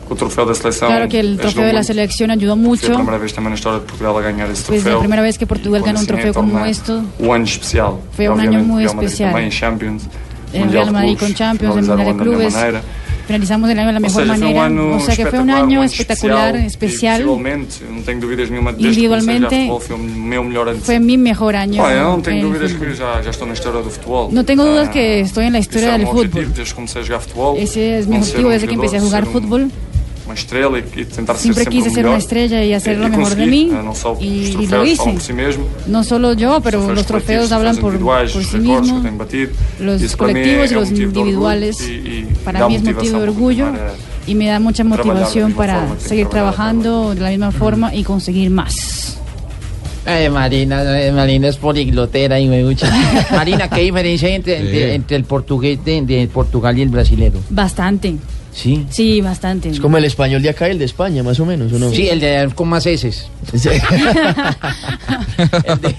com o troféu da seleção. Claro que el trofeo de la selección ayudó Foi a mucho. primeira vez também na história de Portugal a ganhar esse Pues troféu. la primera vez que Portugal gana un trofeo como esto, Um ano especial. Ano muito Real Madrid especial. Também, Champions. El Real de Madrid con Champions, el finalizaram Mundial de Clubes. Finalizamos el año de la mejor foi um manera. O sea que fue un año espectacular, especial, Individualmente, o. Fue mi mejor año. En el dúvidas fútbol. que já, já estou na história do futebol. No tengo dudas Ah, que estoy en la historia o del fútbol. Ese es mi objetivo desde que empecé a jugar fútbol. Uma estrela e, e tentar Siempre ser sempre quise o ser melhor. una estrella y hacer E- lo e mejor de mí. Não só os Y, y lo troféus hice. falam por si mesmo. No solo yo, pero Os los trofeos hablan os por, individuais, por sí batido. Los Isso para mim colectivos é, y um los motivo de orgulho individuales. e, e Para dá mí es motivo motivação de para orgullo y me da mucha motivación para seguir trabajando de la misma forma y conseguir más. Ay, Marina, eh, Marina es poliglotera y me gusta. Marina, ¿qué diferencia hay entre, entre, entre el portugués de, de Portugal y el brasilero? Bastante. Sí. Sí, bastante. Es como el español de acá y el de España, más o menos, ¿o no? Sí, el de con más heces.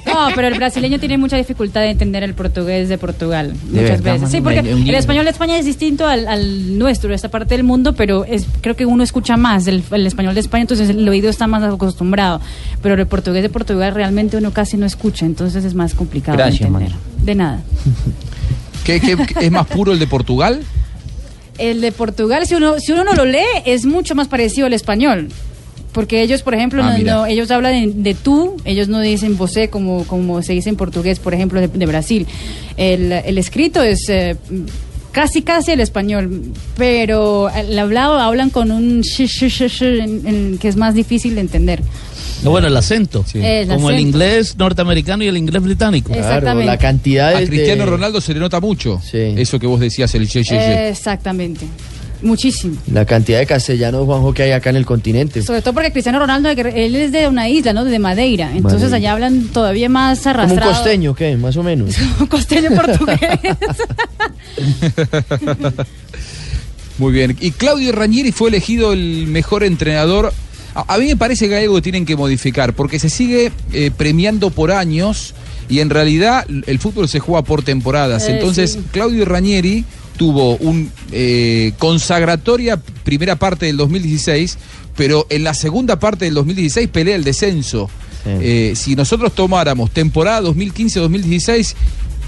No, pero el brasileño tiene mucha dificultad de entender el portugués de Portugal De muchas verdad, veces. Sí, porque el español de España es distinto al, al nuestro, de esta parte del mundo, pero es, creo que uno escucha más el, el español de España, entonces el oído está más acostumbrado. Pero el portugués de Portugal realmente uno casi no escucha, entonces es más complicado Gracias, de entender. De nada. ¿Qué, qué- es más puro el de Portugal? El de Portugal, si uno, si uno no lo lee, es mucho más parecido al español. Porque ellos, por ejemplo, Ah, no- ellos hablan de, de tú, ellos no dicen vosé como, como se dice en portugués, por ejemplo, de, de Brasil. El, el escrito es eh, casi, casi el español, pero el hablado hablan con un sh, sh, sh, sh, en- en- que es más difícil de entender. No, bueno, el acento. El Como el inglés norteamericano y el inglés británico. Exactamente. la cantidad A Cristiano Ronaldo se le nota mucho. Eso que vos decías, el ye, ye, ye. Exactamente. Muchísimo. La cantidad de castellanos, Juanjo, que hay acá en el continente. Sobre todo porque Cristiano Ronaldo, él es de una isla, ¿no? De Madeira. Entonces Madeira. allá hablan todavía más Como un arrastrado. costeño, ¿qué? Más o menos. Un costeño portugués. Muy bien. Y Claudio Ranieri fue elegido el mejor entrenador. A, a mí me parece que hay algo que tienen que modificar, porque se sigue eh, premiando por años y en realidad el fútbol se juega por temporadas. Eh, Entonces, sí. Claudio Ranieri tuvo un eh, consagratoria primera parte del 2016, pero en la segunda parte del 2016 pelea el descenso. Eh, si nosotros tomáramos temporada 2015-2016,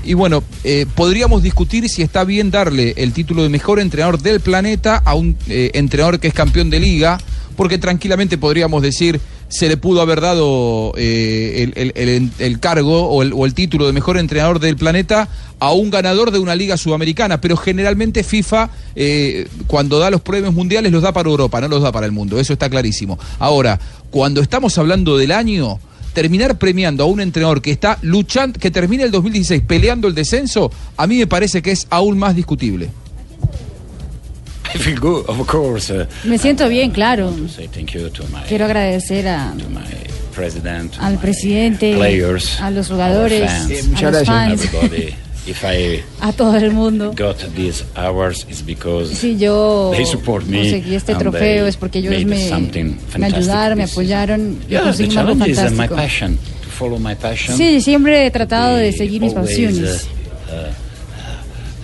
y bueno, eh, podríamos discutir si está bien darle el título de mejor entrenador del planeta a un eh, entrenador que es campeón de liga, porque tranquilamente podríamos decir se le pudo haber dado eh, el, cargo o el, o el título de mejor entrenador del planeta a un ganador de una liga sudamericana, pero generalmente FIFA eh, cuando da los premios mundiales los da para Europa, no los da para el mundo, eso está clarísimo. Ahora, cuando estamos hablando del año, terminar premiando a un entrenador que está luchando, que termina el 2016 peleando el descenso, a mí me parece que es aún más discutible. I feel good, of course. Uh, Me siento bien, claro. to my, Quiero agradecer a, president, al presidente, players, a los jugadores, fans, a los fans. If I a todo el mundo. got these hours, it's because Si yo they support me conseguí este trofeo es porque ellos me, ayudaron, me apoyaron y the algo challenge is uh, my fantástico. passion, to follow my passion. Sí, siempre he tratado de seguir mis always, pasiones. uh, uh,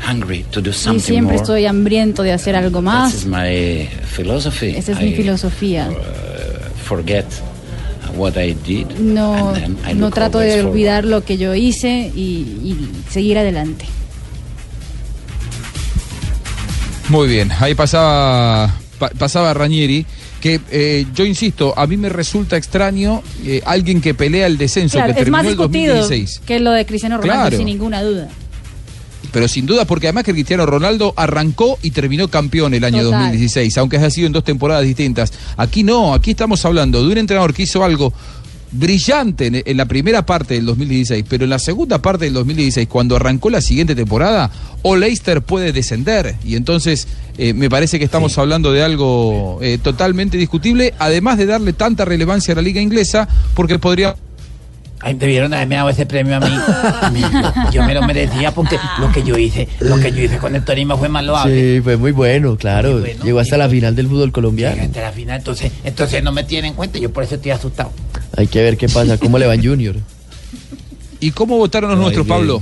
hungry to do Y something siempre more. estoy hambriento de hacer algo más. is my philosophy. Esa es mi I, filosofía. uh, forget what I did. No, and then I no trato de forward. olvidar lo que yo hice y, y seguir adelante. Muy bien, ahí pasaba, pa- pasaba Ranieri, que eh, yo insisto, a mí me resulta extraño eh, alguien que pelea el descenso, Claro, que es más terminó el discutido 2016. que lo de Cristiano Ronaldo, Claro. sin ninguna duda. Pero sin duda, porque además que Cristiano Ronaldo arrancó y terminó campeón el año Total. 2016, aunque haya sido en dos temporadas distintas. Aquí no, aquí estamos hablando de un entrenador que hizo algo brillante en, en la primera parte del 2016, pero en la segunda parte del 2016, cuando arrancó la siguiente temporada, o Leicester puede descender. Y entonces eh, me parece que estamos hablando de algo eh, totalmente discutible, además de darle tanta relevancia a la liga inglesa, porque podría... Ay, debieron haberme dado ese premio a mí. Yo me lo merecía porque lo que yo hice, lo que yo hice con el Torino fue loable. Sí, fue muy bueno, claro. Llegó hasta la final del fútbol colombiano. Hasta la final, entonces, entonces no me tienen en cuenta, yo por eso estoy asustado. Hay que ver qué pasa, cómo le va en Junior. ¿Y cómo votaron los Ay, nuestros, bien. Pablo?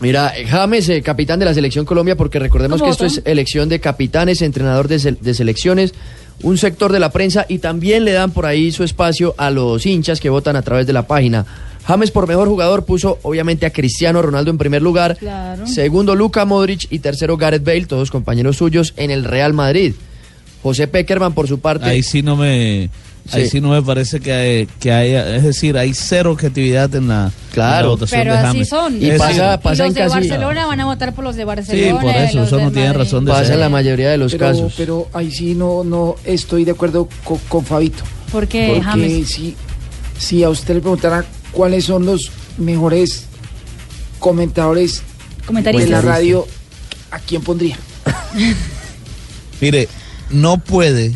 Mira, James, eh, capitán de la selección Colombia, porque recordemos ¿Cómo que esto es elección de capitanes, entrenador de, se- de selecciones, un sector de la prensa y también le dan por ahí su espacio a los hinchas que votan a través de la página. James por mejor jugador puso obviamente a Cristiano Ronaldo en primer lugar, Claro. segundo Luca Modric y tercero Gareth Bale, todos compañeros suyos en el Real Madrid. José Peckerman por su parte. Ahí sí no me, ahí Sí. sí no me parece que, hay- que haya, es decir, hay cero objetividad en la, Claro. en la votación Pero de así James. son. Es decir, y los de Barcelona van a votar por los de Barcelona. por eso, eso no del tiene Madrid. razón de Pasa ser. en la mayoría de los pero, casos. Pero ahí sí no, no estoy de acuerdo co- con, Fabito. ¿Por qué, Porque James? si, si a usted le preguntara cuáles son los mejores comentadores de Comentaristas. la radio, ¿a quién pondría? Mire, no puede,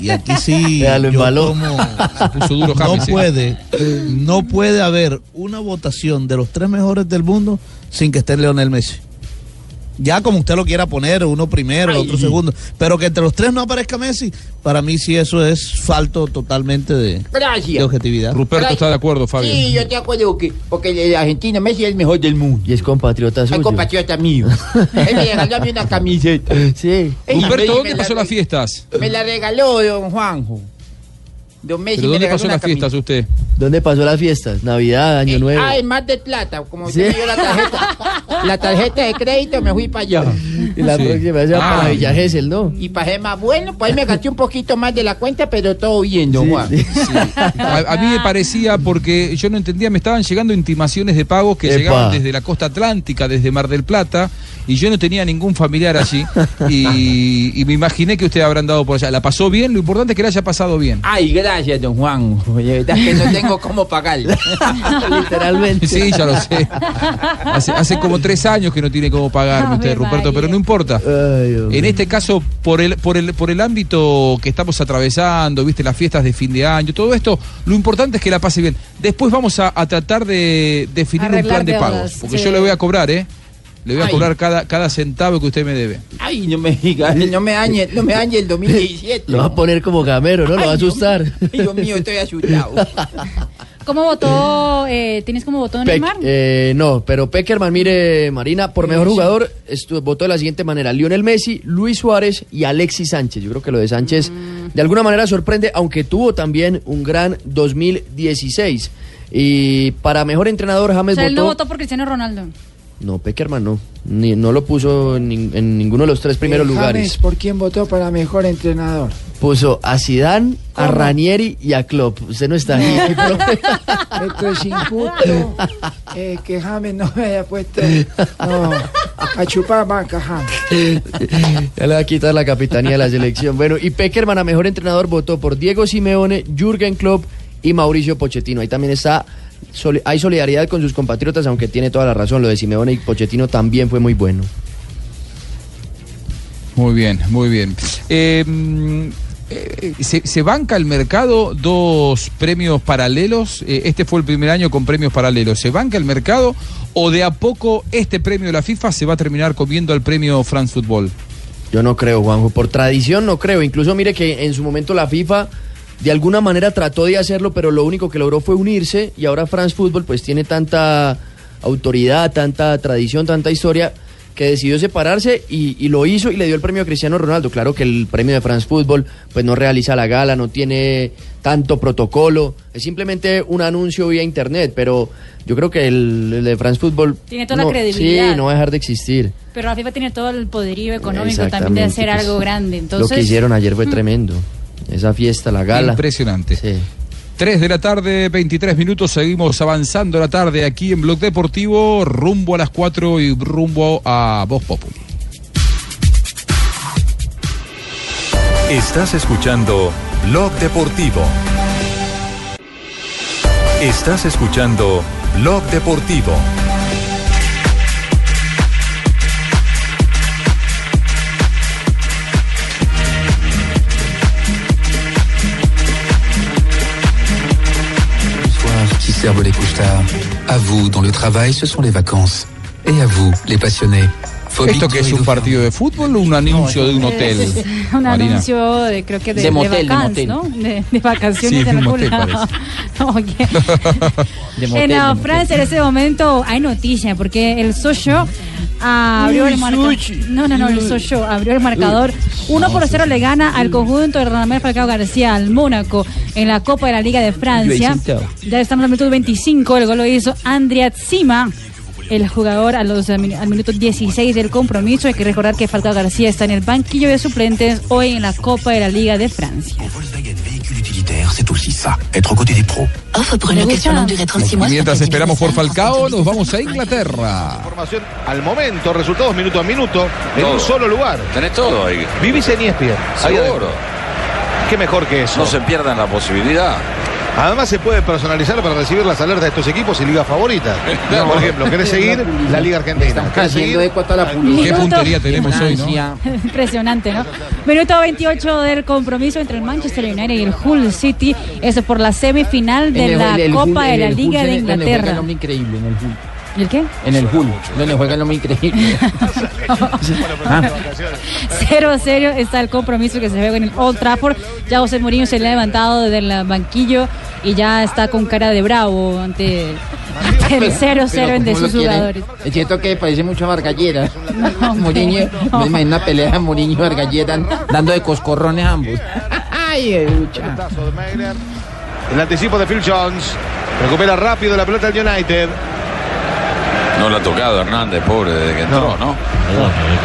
y aquí sí yo como- Se puso duro no James, puede, no puede haber una votación de los tres mejores del mundo sin que esté Leonel Messi. Ya como usted lo quiera poner, uno primero, otro segundo, pero que entre los tres no aparezca Messi, para mí sí eso es falto totalmente de, Gracias. de objetividad. Ruperto está de acuerdo, Fabio. Sí, yo te acuerdo que porque el argentino Messi es el mejor del mundo. Y es compatriota Es suyo. compatriota mío. Él me regaló a mí una camiseta. Sí. Ruperto, ¿dónde pasó la- las fiestas? Me la regaló don Juanjo. Don Messi ¿Pero me dónde pasó las fiestas usted? ¿Dónde pasó las fiestas? Navidad, Año Nuevo. Ah, en Mar del Plata, como Sí. dio la tarjeta, la tarjeta de crédito, me fui para allá. Y la Sí. próxima vez se va Ah. para Villa Gesell, ¿no? Y pasé más bueno, pues ahí me gasté un poquito más de la cuenta, pero todo bien, don Sí, Juan. A, a mí me parecía porque yo no entendía, me estaban llegando intimaciones de pago que Epa. llegaban desde la costa atlántica, desde Mar del Plata, y yo no tenía ningún familiar allí. y, y me imaginé que usted habrán dado por allá. ¿La pasó bien? Lo importante es que la haya pasado bien. Ay, gracias, don Juan. Verdad que no tengo cómo pagar. Literalmente. Sí, ya lo sé. Hace, hace como tres años que no tiene cómo pagarme usted, Ave Ruperto, pero no importa. Ay. En este caso, por el, por el, por el ámbito que estamos atravesando, viste, las fiestas de fin de año, todo esto, lo importante es que la pase bien. Después vamos a, a tratar de definir un plan de deudas, pagos, porque sí. yo le voy a cobrar, ¿eh? Le voy a Ay. cobrar cada, cada centavo que usted me debe. Ay, no me diga, no me dañe, no me dañe el 2017. Lo va a poner como gamero, ¿no? Lo va a Dios- asustar. Dios mío, estoy asustado. ¿Cómo votó? Eh, ¿Tienes cómo votó Peck- Neymar? eh, no, pero Peckerman, mire, Marina, por mejor jugador estu- votó de la siguiente manera: Lionel Messi, Luis Suárez y Alexis Sánchez. Yo creo que lo de Sánchez de alguna manera sorprende, aunque tuvo también un gran 2016. Y para mejor entrenador, o James sea, él no votó. votó por Cristiano Ronaldo. No, Peckerman no. Ni- no lo puso en, nin- en ninguno de los tres primeros Eh, lugares. James, ¿por quién votó para mejor entrenador? Puso a Zidane, a. Ranieri y a Klopp. Usted no está ahí. Esto es injusto. eh, que James no me haya puesto no, a chupar banca, James. ya le va a quitar la capitanía de la selección. Bueno, y Peckerman a mejor entrenador votó por Diego Simeone, Jürgen Klopp y Mauricio Pochettino. Ahí también está, hay solidaridad con sus compatriotas, aunque tiene toda la razón. Lo de Simeone y Pochettino también fue muy bueno. Muy bien, muy bien. Eh, mm, eh, ¿se, se banca el mercado dos premios paralelos? Eh, este fue el primer año con premios paralelos. ¿Se banca el mercado o de a poco este premio de la FIFA se va a terminar comiendo al premio France Football? Yo no creo, Juanjo. Por tradición no creo. Incluso mire que en su momento la FIFA de alguna manera trató de hacerlo, pero lo único que logró fue unirse y ahora France Football pues tiene tanta autoridad, tanta tradición, tanta historia que decidió separarse y, y lo hizo y le dio el premio a Cristiano Ronaldo. Claro que el premio de France Football pues no realiza la gala, no tiene tanto protocolo, es simplemente un anuncio vía internet, pero yo creo que el, el de France Football Tiene toda la credibilidad. Sí, no va a dejar de existir. Pero la FIFA tiene todo el poderío económico también de hacer pues, algo grande. Lo Entonces, que hicieron ayer fue tremendo. Esa fiesta, la gala. Impresionante. Sí. 3 de la tarde, 23 minutos, seguimos avanzando la tarde aquí en Blog Deportivo, rumbo a las 4 y rumbo a Voz Populi. Estás escuchando Blog Deportivo. Estás escuchando Blog Deportivo. Les couches. À vous, dont le travail, ce sont les vacances. Et à vous, les passionnés, ¿Esto que es un partido de fútbol o un anuncio de un hotel? Es un Marina? anuncio de, creo que de, De motel, de vacances, motel. ¿no? De, de vacaciones Sí, en un algún motel lado. Oye. De en motel, la de motel. Francia en ese momento hay noticia porque el Socio abrió el marcador. No, no, no, el Socio abrió el marcador. 1 por 0 le gana al conjunto de Radamel Falcao García al Mónaco en la Copa de la Liga de Francia. Ya estamos al minuto 25, el gol lo hizo Andrea Zima. El jugador a los, al min- al minuto 16 del compromiso. Hay que recordar que Falcao García está en el banquillo de suplentes hoy en la Copa de la Liga de Francia. utilitaire, c'est aussi ça, être aux côtés des pros. Offre pour une location longue durée 36 mois. Mientras esperamos por Falcao, nos vamos a Inglaterra. Información al momento, resultados minuto a minuto, en Todo. un solo lugar. Tenés todo ahí. Vivís en ESPN. Seguro. Qué mejor que eso. No se pierdan la posibilidad. Además se puede personalizar para recibir las alertas de estos equipos y ligas favoritas. Por ejemplo, ¿querés seguir la Liga Argentina? ¿Querés Haciendo seguir? de cuota la publicidad. Qué puntería tenemos hoy, ¿no? Impresionante, ¿no? Minuto 28 del compromiso entre el Manchester United y el Hull City. Eso por la semifinal de el- la el- el Copa Hull- de la Liga de Inglaterra. increíble en el Hull. ¿Y el qué? En el Hull, donde juega el hombre increíble. Ah. 0-0 está el compromiso que se juega en el Old Trafford. Ya José Mourinho se le ha levantado del banquillo y ya está con cara de bravo ante, ante el 0-0 Pero entre ¿cómo lo sus jugadores. Es cierto que parece mucho a Vargallera. Mourinho, me imagino una pelea de Mourinho y Vargallera dando de coscorrones ambos. Ay, de Meyer. El anticipo de Phil Jones. Recupera rápido la pelota del United. No lo ha tocado Hernández, pobre, desde que entró, ¿no?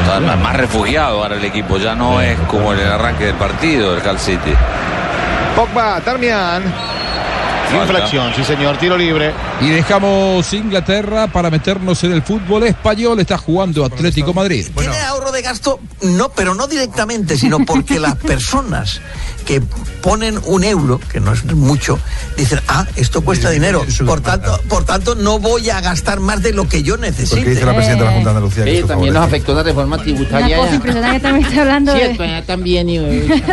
Está más- más refugiado ahora el equipo, ya no es como en el arranque del partido del Cal City. Pogba, Darmian. Infracción, sí señor, tiro libre. Y dejamos Inglaterra para meternos en el fútbol español. Está jugando Atlético Madrid. Tiene ahorro de gasto, no, pero no directamente, sino porque las personas que ponen un euro, que no es mucho, dicen, ah, esto cuesta dinero. Por tanto, por tanto, no voy a gastar más de lo que yo necesite. Porque dice la presidenta de la Junta de Andalucía Sí, también nos afectó la reforma tributaria. cosa ya. impresionante también está hablando de... Cierto, ya también. y, eh,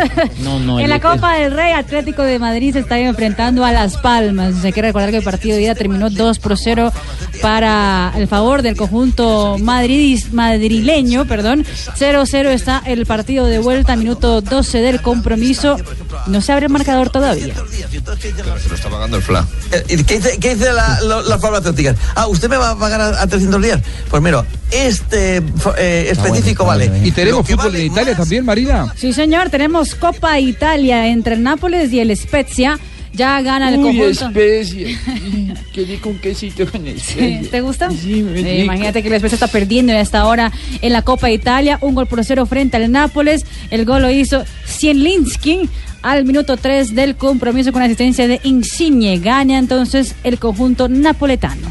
no, no. En la Copa del Rey, Atlético de Madrid se está enfrentando a Las Palmas. Hay que recordar que el partido de ida terminó 2 por 0 para el favor del conjunto madridis, madrileño. perdón. 0-0 está el partido de vuelta, minuto 12 del compromiso. No se abre el marcador todavía. Se lo está pagando el FLA. Eh, ¿Qué dice, qué dice la, las farmacéuticas? Ah, ¿usted me va a pagar a, a 300 días? Pues mira, este eh, específico vale. Y tenemos fútbol vale en Italia también, Marina. Sí, señor, tenemos Copa Italia entre el Nápoles y el Spezia. Ya gana el Uy, conjunto. especie. Qué rico un quesito con Sí, especie. ¿Te gusta? Sí, muy Eh, imagínate que el Spezia está perdiendo en esta hora en la Copa Italia. Un gol por cero frente al Nápoles. El gol lo hizo Zielinski al minuto 3 del compromiso con asistencia de Insigne. Gana entonces el conjunto napoletano.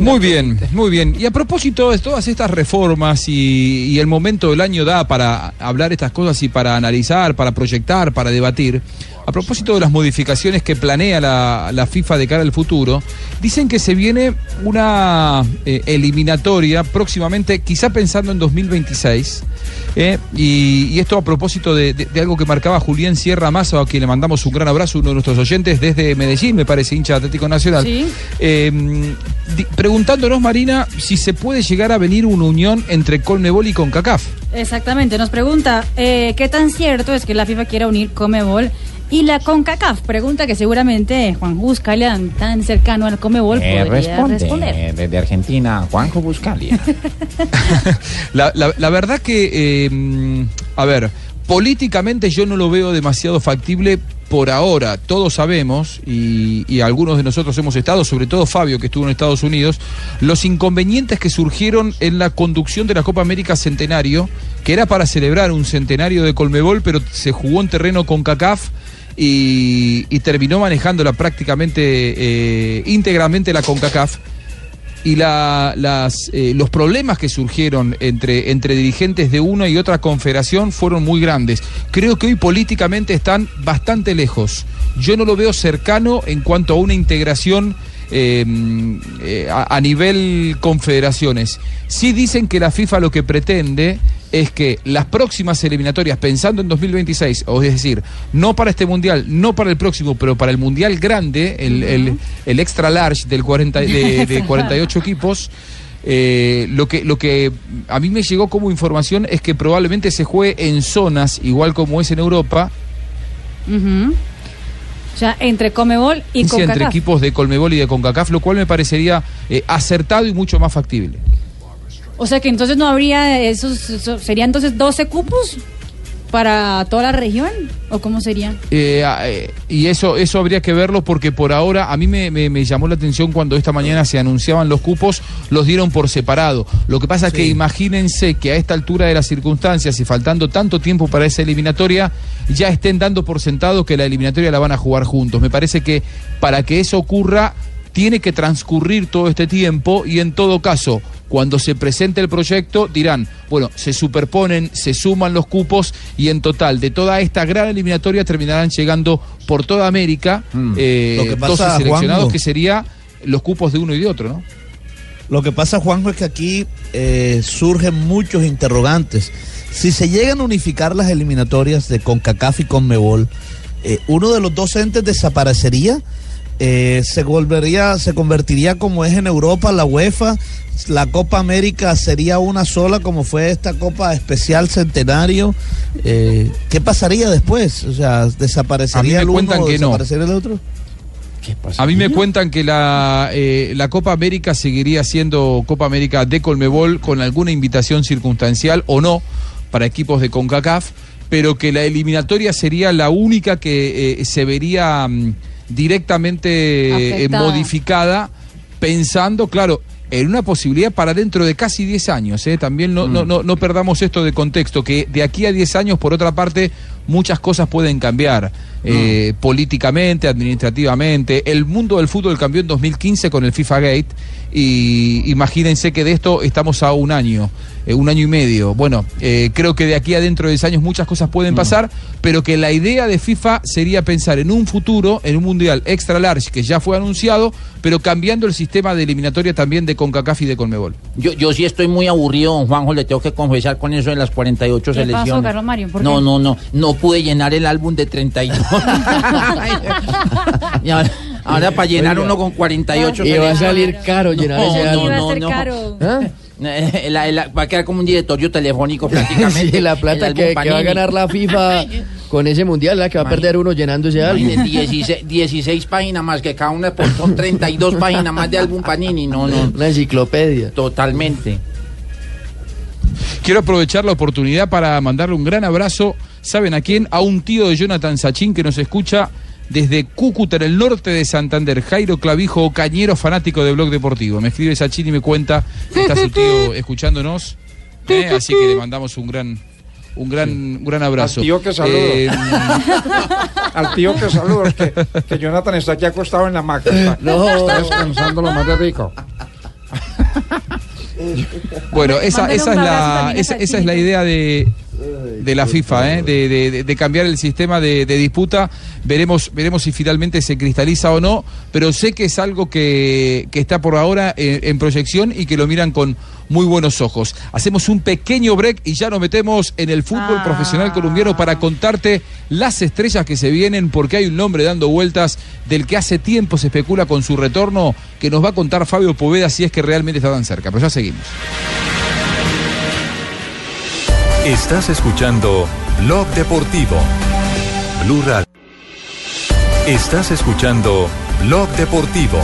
Muy bien, muy bien. Y a propósito de todas estas reformas y, y el momento del año da para hablar estas cosas y para analizar, para proyectar, para debatir, a propósito de las modificaciones que planea la, la FIFA de cara al futuro, dicen que se viene una eh, eliminatoria próximamente, quizá pensando en 2026. eh, y, y esto a propósito de, de- de algo que marcaba Julián Sierra Mazo, a quien le mandamos un gran abrazo, uno de nuestros oyentes desde Medellín, me parece, hincha de Atlético Nacional. Sí. Eh, di- preguntándonos, Marina, si se puede llegar a venir una unión entre Colmebol y CONCACAF. Exactamente, nos pregunta, ¿qué tan cierto es que la FIFA quiera unir Comebol y la CONCACAF? Pregunta que seguramente Juan Buscalia, tan cercano al Comebol, Eh, podría responde, responder. desde Argentina, Juanjo Buscalia. La, la- la verdad que, eh, a ver, políticamente yo no lo veo demasiado factible por ahora. Todos sabemos, y, y algunos de nosotros hemos estado, sobre todo Fabio, que estuvo en Estados Unidos, los inconvenientes que surgieron en la conducción de la Copa América Centenario, que era para celebrar un centenario de Colmebol, pero se jugó en terreno con CACAF. Y, terminó manejándola prácticamente eh, íntegramente la CONCACAF y la- las, eh, los problemas que surgieron entre, entre dirigentes de una y otra confederación fueron muy grandes. Creo que hoy políticamente están bastante lejos. Yo no lo veo cercano en cuanto a una integración eh, eh, a, a nivel confederaciones. Sí dicen que la FIFA lo que pretende es que las próximas eliminatorias, pensando en 2026, o es decir, no para este mundial, no para el próximo, pero para el mundial grande, el, el- el extra large del 40, de, de 48 equipos, Eh, lo que lo que a mí me llegó como información es que probablemente se juegue en zonas igual como es en Europa. Sea, entre Comebol y sí, entre CONCACAF. equipos de Colmebol y de Concacaf lo cual me parecería eh, acertado y mucho más factible O sea que entonces no habría esos, eso- serían entonces 12 cupos para toda la región o cómo serían? Eh, ah, eh, y eso eso habría que verlo porque por ahora a mí me, me- me llamó la atención cuando esta mañana se anunciaban los cupos, los dieron por separado. Lo que pasa es que imagínense que a esta altura de las circunstancias y faltando tanto tiempo para esa eliminatoria, ya estén dando por sentado que la eliminatoria la van a jugar juntos. Me parece que para que eso ocurra tiene que transcurrir todo este tiempo y en todo caso, cuando se presente el proyecto, dirán, bueno, se superponen, se suman los cupos y en total de toda esta gran eliminatoria terminarán llegando por toda América eh, Lo que 12 pasa, seleccionados, Juanjo- que sería los cupos de uno y de otro, ¿no? Lo que pasa, Juanjo, es que aquí eh, surgen muchos interrogantes. Si se llegan a unificar las eliminatorias de CONCACAF y CONMEBOL, eh, uno de los dos entes desaparecería, eh, se volvería, se convertiría como es en Europa la UEFA, la Copa América sería una sola como fue esta Copa Especial Centenario. Eh, ¿Qué pasaría después? O sea, desaparecería A mí me el uno que no. desaparecería el otro. A mí me cuentan que la, eh, la Copa América seguiría siendo Copa América de Colmebol con alguna invitación circunstancial o no para equipos de CONCACAF, pero que la eliminatoria sería la única que eh, se vería mm, directamente eh, modificada, pensando, claro, en una posibilidad para dentro de casi 10 años. ¿eh? También no, no, no, no perdamos esto de contexto, que de aquí a 10 años, por otra parte, muchas cosas pueden cambiar. Eh, políticamente, administrativamente. El mundo del fútbol cambió en 2015 con el FIFA Gate y imagínense que de esto estamos a un año, eh, un año y medio. Bueno, eh, creo que de aquí a dentro de 10 años muchas cosas pueden pasar, pero que la idea de FIFA sería pensar en un futuro, en un mundial extra large que ya fue anunciado, pero cambiando el sistema de eliminatoria también de CONCACAF y de CONMEBOL. Yo, yo sí estoy muy aburrido, don Juanjo, le tengo que confesar con eso de las 48 ¿Qué selecciones. pasó, Carlos Mario? ¿Por no, qué? no, no, no pude llenar el álbum de 32. y ahora, ahora para llenar Oiga. uno con 48 Y va a salir caro llenar No, ese no, álbum. Iba a no, ser no. caro. Eh, la- la- va a quedar como un directorio telefónico prácticamente. Sí, la El plata álbum que, que va a Panini. ganar la FIFA con ese mundial, la que va a perder uno llenando ese álbum. Imagínate, 16, 16 páginas más que cada una, pues son 32 páginas más de álbum Panini. No, no. Una enciclopedia. Totalmente. Quiero aprovechar la oportunidad para mandarle un gran abrazo, ¿saben a quién? A un tío de Jonathan Sachin que nos escucha desde Cúcuta, en el norte de Santander, Jairo Clavijo, cañero fanático de Blog Deportivo. Me escribe Sachin y me cuenta que está su tío escuchándonos, ¿eh? así que le mandamos un gran... Un gran, un gran abrazo. Al tío que saludo. Eh, Al tío que saludo, que, que Jonathan está aquí acostado en la maca. Está, No. está descansando lo más de rico. Bueno, esa, es la, esa, esa es la idea de, de la FIFA, ¿eh? de, de- de- de cambiar el sistema de, de disputa. Veremos, veremos si finalmente se cristaliza o no, pero sé que es algo que, que está por ahora en, en proyección y que lo miran con muy buenos ojos. Hacemos un pequeño break y ya nos metemos en el fútbol profesional colombiano para contarte las estrellas que se vienen, porque hay un nombre dando vueltas del que hace tiempo se especula con su retorno, que nos va a contar Fabio Poveda si es que realmente está tan cerca. Pero ya seguimos. Estás escuchando Blog Deportivo. Blue Radio. Estás escuchando Blog Deportivo.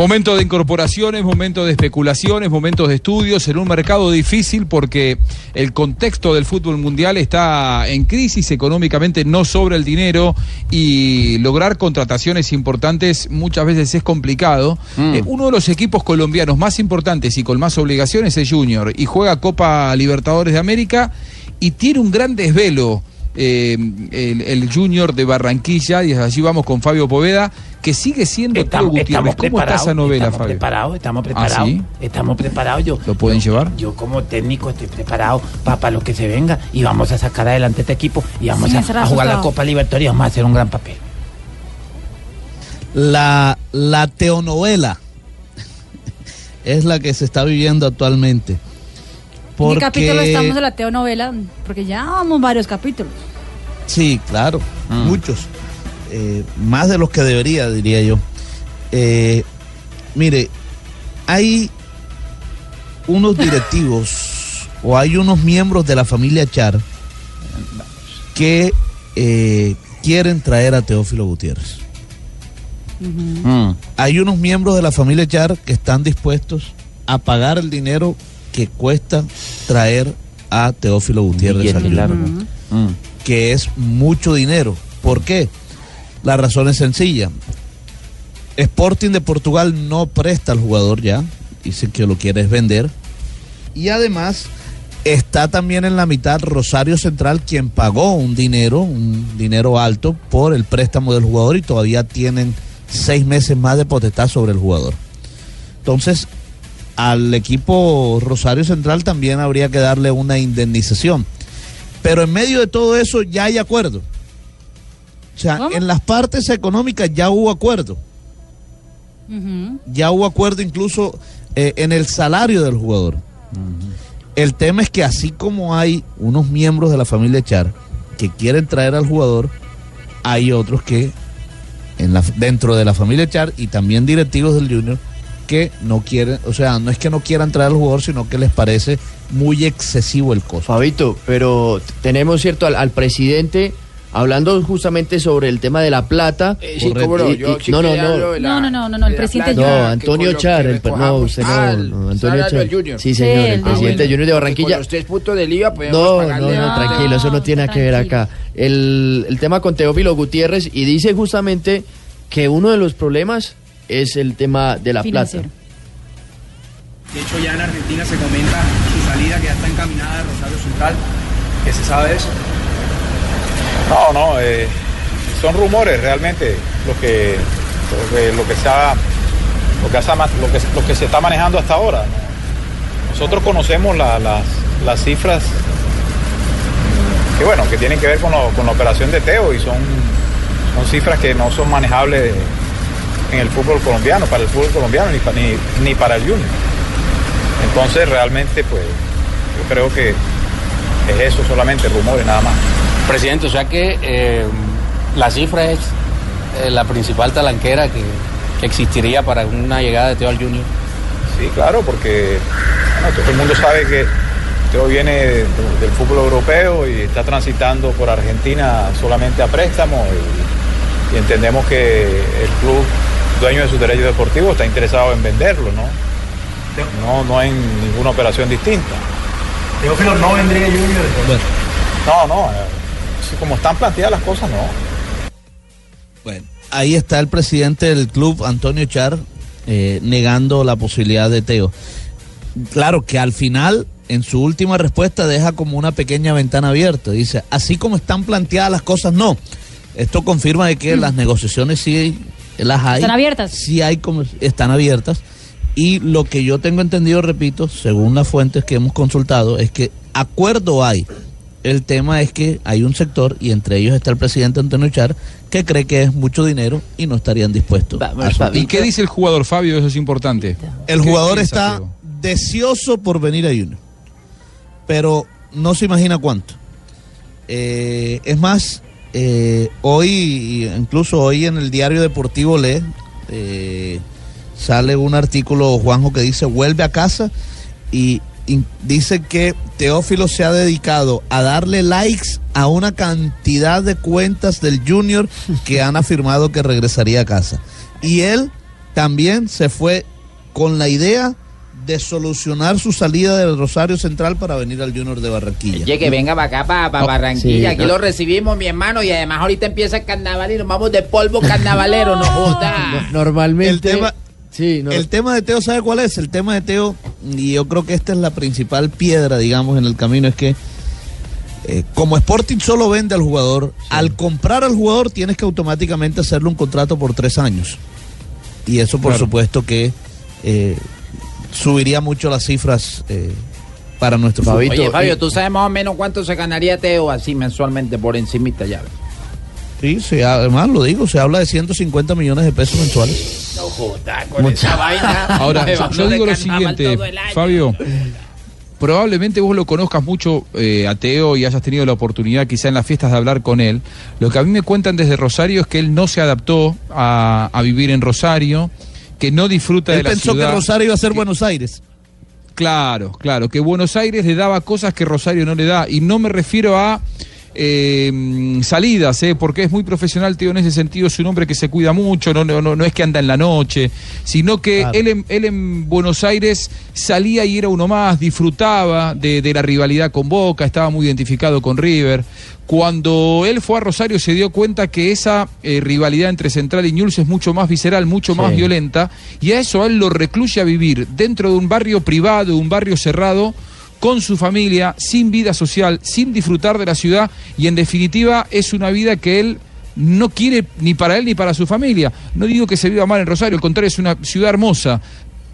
Momento de incorporaciones, momento de especulaciones, momentos de estudios en un mercado difícil porque el contexto del fútbol mundial está en crisis económicamente, no sobra el dinero y lograr contrataciones importantes muchas veces es complicado. Eh, uno de los equipos colombianos más importantes y con más obligaciones es Junior y juega Copa Libertadores de América y tiene un gran desvelo. eh, el, el Junior de Barranquilla, y allí vamos con Fabio Poveda, que sigue siendo Teo Gutiérrez. estamos ¿Cómo está preparados, esa novela, estamos Fabio? preparados, estamos ¿Ah, preparados, sí? estamos preparados. Yo, ¿Lo pueden llevar? yo como técnico estoy preparado para lo que se venga y vamos a sacar adelante este equipo y vamos Sí, a, jugar la. Copa Libertadores y vamos a hacer un gran papel. La, la teonovela es la que se está viviendo actualmente. ¿En qué capítulo Porque- estamos de la teonovela? Porque ya vamos varios capítulos. Sí, claro, muchos. Eh, más de los que debería, diría yo. Eh, mire, hay unos directivos o hay unos miembros de la familia Char que eh, quieren traer a Teófilo Gutiérrez. Hay unos miembros de la familia Char que están dispuestos a pagar el dinero que cuesta traer a Teófilo Gutiérrez al largo. Junior, que es mucho dinero. ¿Por qué? La razón es sencilla. Sporting de Portugal no presta al jugador ya, dice que lo quiere vender. Y además está también en la mitad Rosario Central, quien pagó un dinero, un dinero alto por el préstamo del jugador y todavía tienen seis meses más de potestad sobre el jugador. Entonces, al equipo Rosario Central también habría que darle una indemnización. Pero en medio de todo eso ya hay acuerdo. O sea, en las partes económicas ya hubo acuerdo. Ya hubo acuerdo incluso eh, en el salario del jugador. El tema es que así como hay unos miembros de la familia Char que quieren traer al jugador, hay otros que en la, dentro de la familia Char y también directivos del Junior que no quieren, o sea, no es que no quieran traer al jugador, sino que les parece muy excesivo el costo. Fabito, pero tenemos, ¿cierto?, al, al presidente hablando justamente sobre el tema de la plata. sí, cómo no, Y- yo y- no, no, no. la- No, no, no, no, no, el presidente No, que Antonio Char, que el no, usted no, no, Antonio Char. Sí, señor, el Ah, presidente bueno. Junior de Con Barranquilla. los tres puntos del IVA No, no, no, tranquilo, eso no tiene nada que ver acá. El, el tema con Teófilo Gutiérrez y dice justamente que uno de los problemas es el tema de la plata. De hecho, ya en Argentina se comenta su salida que ya está encaminada de Rosario Central. ¿Qué se sabe de eso? No, no, eh, son rumores realmente lo que, lo que, lo se ha- lo que, se está manejando hasta ahora. ¿no? Nosotros conocemos la- las, las cifras que bueno, que tienen que ver con, con la operación de Teo y son, son cifras que no son manejables en el fútbol colombiano, para el fútbol colombiano ni, ni, ni para el Junior. Entonces realmente pues yo creo que es eso solamente, rumores nada más. Presidente, o sea que eh, la cifra es eh, la principal talanquera que, que existiría para una llegada de Teo al Junior. Sí, claro, porque bueno, todo el mundo sabe que Teo viene de- del fútbol europeo y está transitando por Argentina solamente a préstamo y, y entendemos que el club dueño de sus derechos deportivos está interesado en venderlo, ¿no? No, no hay ninguna operación distinta. Teófilo no vendría Junior. No, no, eh, como están planteadas las cosas, no. Bueno, ahí está el presidente del club, Antonio Char, eh, negando la posibilidad de Teo. Claro que al final, en su última respuesta, deja como una pequeña ventana abierta. Dice, así como están planteadas las cosas, no. Esto confirma de que las negociaciones sí las hay. Están abiertas. Sí hay, como, están abiertas. Y lo que yo tengo entendido, repito, según las fuentes que hemos consultado, es que acuerdo hay. El tema es que hay un sector, y entre ellos está el presidente Antonio Char, que cree que es mucho dinero y no estarían dispuestos. a. ¿Y qué dice el jugador, Fabio? Eso es importante. El ¿Qué jugador piensa, está deseoso por venir a Junior, pero no se imagina cuánto. Eh, es más, eh, hoy, incluso hoy en el diario deportivo lee, eh, sale un artículo, Juanjo, que dice, vuelve a casa y dice que Teófilo se ha dedicado a darle likes a una cantidad de cuentas del Junior que han afirmado que regresaría a casa. Y él también se fue con la idea de solucionar su salida del Rosario Central para venir al Junior de Barranquilla. Oye, que venga para acá, para, Oh, Barranquilla. sí, Aquí no. lo recibimos, mi hermano, y además ahorita empieza el carnaval y nos vamos de polvo carnavalero, no joda. Normalmente. El tema, sí, no. el tema de Teo, ¿sabe cuál es? El tema de Teo, y yo creo que esta es la principal piedra, digamos, en el camino, es que eh, como Sporting solo vende al jugador, al comprar al jugador tienes que automáticamente hacerle un contrato por tres años. Y eso, por Claro. supuesto, que eh, subiría mucho las cifras eh, para nuestro Oye, fútbol. Fabio, ¿tú sabes más o menos cuánto se ganaría Teo así mensualmente por encimita ya? Sí, se, además lo digo, se habla de 150 millones de pesos mensuales. No joda, con esa vaina. Ahora, yo, digo lo siguiente. Fabio. probablemente vos lo conozcas mucho eh, a Teo y hayas tenido la oportunidad quizá en las fiestas de hablar con él. Lo que a mí me cuentan desde Rosario es que él no se adaptó a, a vivir en Rosario, que no disfruta Él de la pensó ciudad. que Rosario iba a ser Buenos Aires. Claro, claro, que Buenos Aires le daba cosas que Rosario no le da. Y no me refiero a eh, salidas, eh, porque es muy profesional, Teo, en ese sentido, es un hombre que se cuida mucho, no, no, no, no es que anda en la noche, sino que él, en, él en Buenos Aires salía y era uno más, disfrutaba de, de la rivalidad con Boca, estaba muy identificado con River. Cuando él fue a Rosario se dio cuenta que esa eh, rivalidad entre Central y Ñuls es mucho más visceral, mucho más violenta, y a eso a él lo recluye a vivir dentro de un barrio privado, un barrio cerrado, con su familia, sin vida social, sin disfrutar de la ciudad, y en definitiva es una vida que él no quiere ni para él ni para su familia. No digo que se viva mal en Rosario, al contrario, es una ciudad hermosa,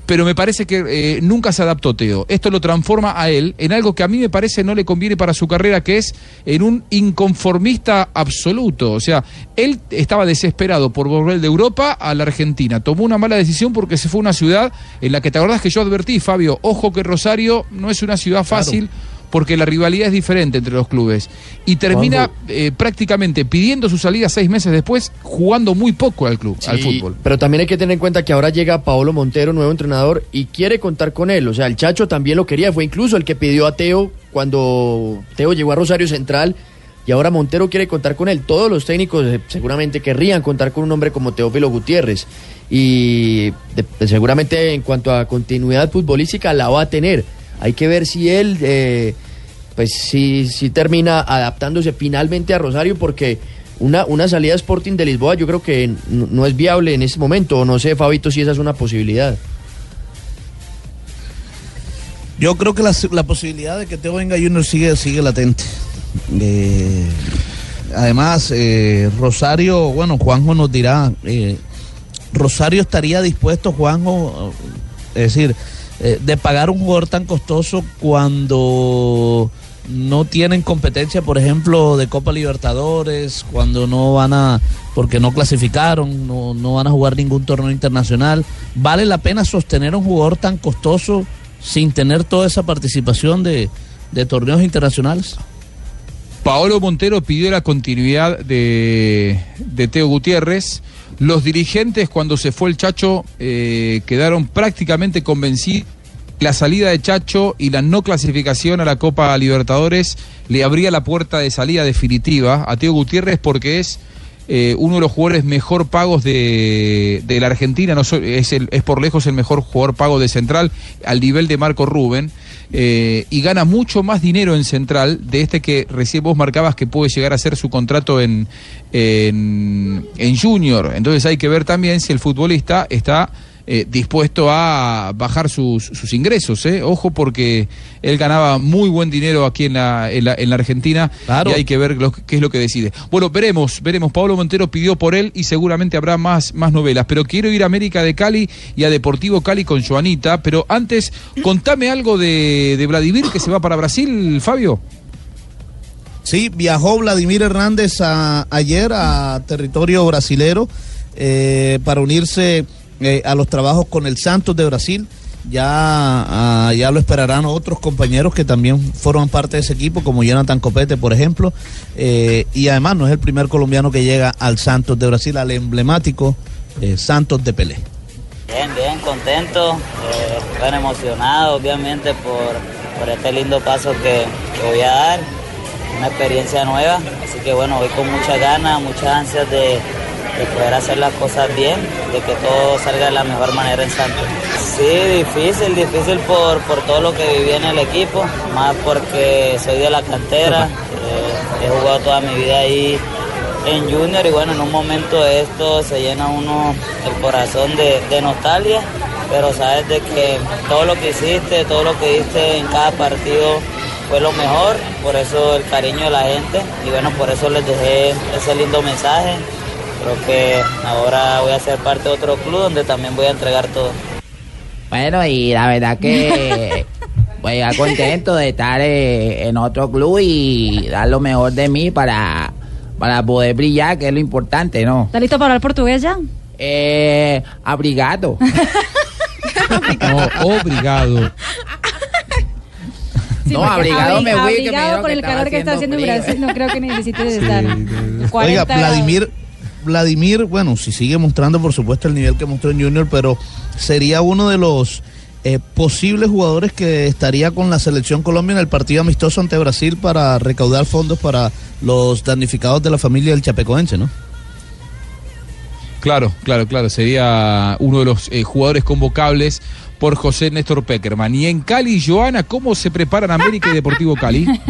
pero me parece que eh, nunca se adaptó Teo. Esto lo transforma a él en algo que a mí me parece no le conviene para su carrera, que es en un inconformista absoluto. O sea, él estaba desesperado por volver de Europa a la Argentina. Tomó una mala decisión porque se fue a una ciudad en la que te acordás que yo advertí, Fabio, ojo que Rosario no es una ciudad fácil. Porque la rivalidad es diferente entre los clubes. Y termina eh, prácticamente pidiendo su salida seis meses después, jugando muy poco al club, al fútbol. Pero también hay que tener en cuenta que ahora llega Paolo Montero, nuevo entrenador, y quiere contar con él. O sea, el Chacho también lo quería, fue incluso el que pidió a Teo cuando Teo llegó a Rosario Central. Y ahora Montero quiere contar con él. Todos los técnicos eh, seguramente querrían contar con un hombre como Teófilo Gutiérrez. Y de- de- seguramente en cuanto a continuidad futbolística la va a tener. Hay que ver si él, eh, pues si, si termina adaptándose finalmente a Rosario, porque una, una salida Sporting de Lisboa yo creo que no es viable en este momento. No sé, Fabito, si esa es una posibilidad. Yo creo que la, la posibilidad de que Teo venga Junior sigue, sigue latente. Eh, además, eh, Rosario, bueno, Juanjo nos dirá, eh, Rosario estaría dispuesto, Juanjo, es decir, eh, de pagar un jugador tan costoso cuando no tienen competencia, por ejemplo, de Copa Libertadores, cuando no van a, porque no clasificaron, no, no van a jugar ningún torneo internacional. ¿Vale la pena sostener un jugador tan costoso sin tener toda esa participación de, de torneos internacionales? Paolo Montero pidió la continuidad de, de Teo Gutiérrez. Los dirigentes, cuando se fue el Chacho, eh, quedaron prácticamente convencidos. La salida de Chacho y la no clasificación a la Copa Libertadores le abría la puerta de salida definitiva a Teo Gutiérrez porque es eh, uno de los jugadores mejor pagos de, la Argentina, no es, el- es por lejos el mejor jugador pago de Central al nivel de Marco Rubén. Eh, y gana mucho más dinero en Central de este que recién vos marcabas que puede llegar a ser su contrato en, en, en Junior. Entonces hay que ver también si el futbolista está eh, dispuesto a bajar sus, sus ingresos. ¿eh? Ojo porque él ganaba muy buen dinero aquí en la, en la, en la Argentina y hay que ver lo- qué es lo que decide. Bueno, veremos, veremos. Pablo Montero pidió por él y seguramente habrá más, más novelas. Pero quiero ir a América de Cali y a Deportivo Cali con Joanita. Pero antes, contame algo de, de Vladimir que se va para Brasil, Fabio. Sí, viajó Vladimir Hernández a- ayer a territorio brasilero eh, para unirse eh, a los trabajos con el Santos de Brasil. Ya, ah, ya lo esperarán otros compañeros que también forman parte de ese equipo, como Jonathan Copete, por ejemplo. Eh, y además no es el primer colombiano que llega al Santos de Brasil, al emblemático eh, Santos de Pelé. Bien, bien, contento, tan emocionado obviamente por, por este lindo paso que, que voy a dar, una experiencia nueva, así que bueno, voy con muchas ganas, muchas ansias de, de poder hacer las cosas bien, de que todo salga de la mejor manera en Santos. Sí, difícil, difícil por, por todo lo que viví en el equipo, más porque soy de la cantera, eh, he jugado toda mi vida ahí en Junior y bueno, en un momento de esto se llena uno el corazón de, nostalgia, pero sabes de que todo lo que hiciste, todo lo que diste en cada partido fue lo mejor, por eso el cariño de la gente y bueno, por eso les dejé ese lindo mensaje. Creo que ahora voy a ser parte de otro club donde también voy a entregar todo. Bueno, y la verdad que voy a contento de estar eh, en otro club y dar lo mejor de mí para, para poder brillar, que es lo importante, ¿no? ¿Está listo para hablar portugués ya? Eh, abrigado. No, obrigado. Sí, no, abrigado me que me abrigado que el calor que está haciendo en. Brasil, no creo que necesite estar. Oiga, 40 grados. Vladimir, Vladimir, bueno, si sigue mostrando, por supuesto, el nivel que mostró en Junior, pero sería uno de los eh, posibles jugadores que estaría con la selección Colombia en el partido amistoso ante Brasil para recaudar fondos para los damnificados de la familia del Chapecoense, ¿no? Claro, claro, claro. Sería uno de los eh, jugadores convocables por José Néstor Peckerman. Y en Cali, Joana, ¿cómo se preparan América y Deportivo Cali?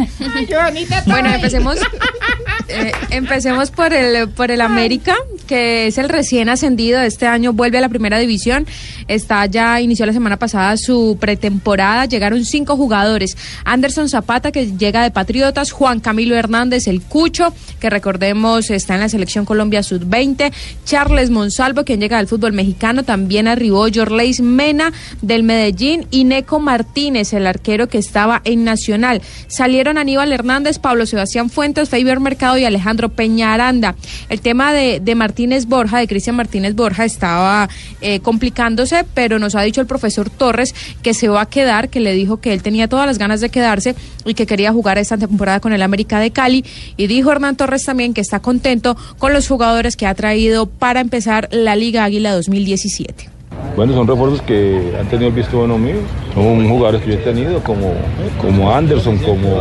Bueno, empecemos, eh, empecemos por el, por el América, que es el recién ascendido este año, vuelve a la primera división. Está ya, inició la semana pasada su pretemporada. Llegaron cinco jugadores. Anderson Zapata, que llega de Patriotas, Juan Camilo Hernández, el Cucho, que recordemos está en la selección Colombia Sub-20, Charles Monsalvo, quien llega del fútbol mexicano, también arribó Jorleis Mena del Medellín y Neco Martínez, el arquero que estaba en Nacional. Salieron Aníbal Hernández, Pablo Sebastián Fuentes, Faber Mercado y Alejandro Peña Aranda. El tema de, de Martínez Borja, de Cristian Martínez Borja, estaba eh, complicándose, pero nos ha dicho el profesor Torres que se va a quedar, que le dijo que él tenía todas las ganas de quedarse y que quería jugar esta temporada con el América de Cali. Y dijo Hernán Torres también que está contento con los jugadores que ha traído para empezar la Liga Águila 2017. Bueno, son refuerzos que han tenido el visto bueno mío. Son jugadores que yo he tenido, como, como Anderson, como,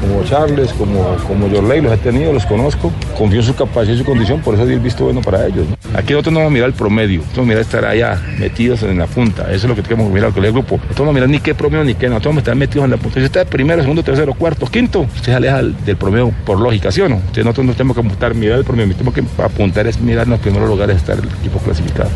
como Charles, como, como Jorley, los he tenido, los conozco. Confío en su capacidad y su condición, por eso di el visto bueno para ellos. Aquí nosotros no vamos a mirar el promedio, nosotros vamos a mirar estar allá metidos en la punta. Eso es lo que tenemos que mirar con el grupo. Nosotros no vamos a mirar ni qué promedio ni qué, nosotros vamos a estar metidos en la punta. Si usted está primero, segundo, tercero, cuarto, quinto, usted se aleja del promedio por lógica, ¿sí o no? Entonces nosotros no tenemos que apuntar, mirar el promedio, tenemos que apuntar es mirar en los primeros lugares estar el equipo clasificado.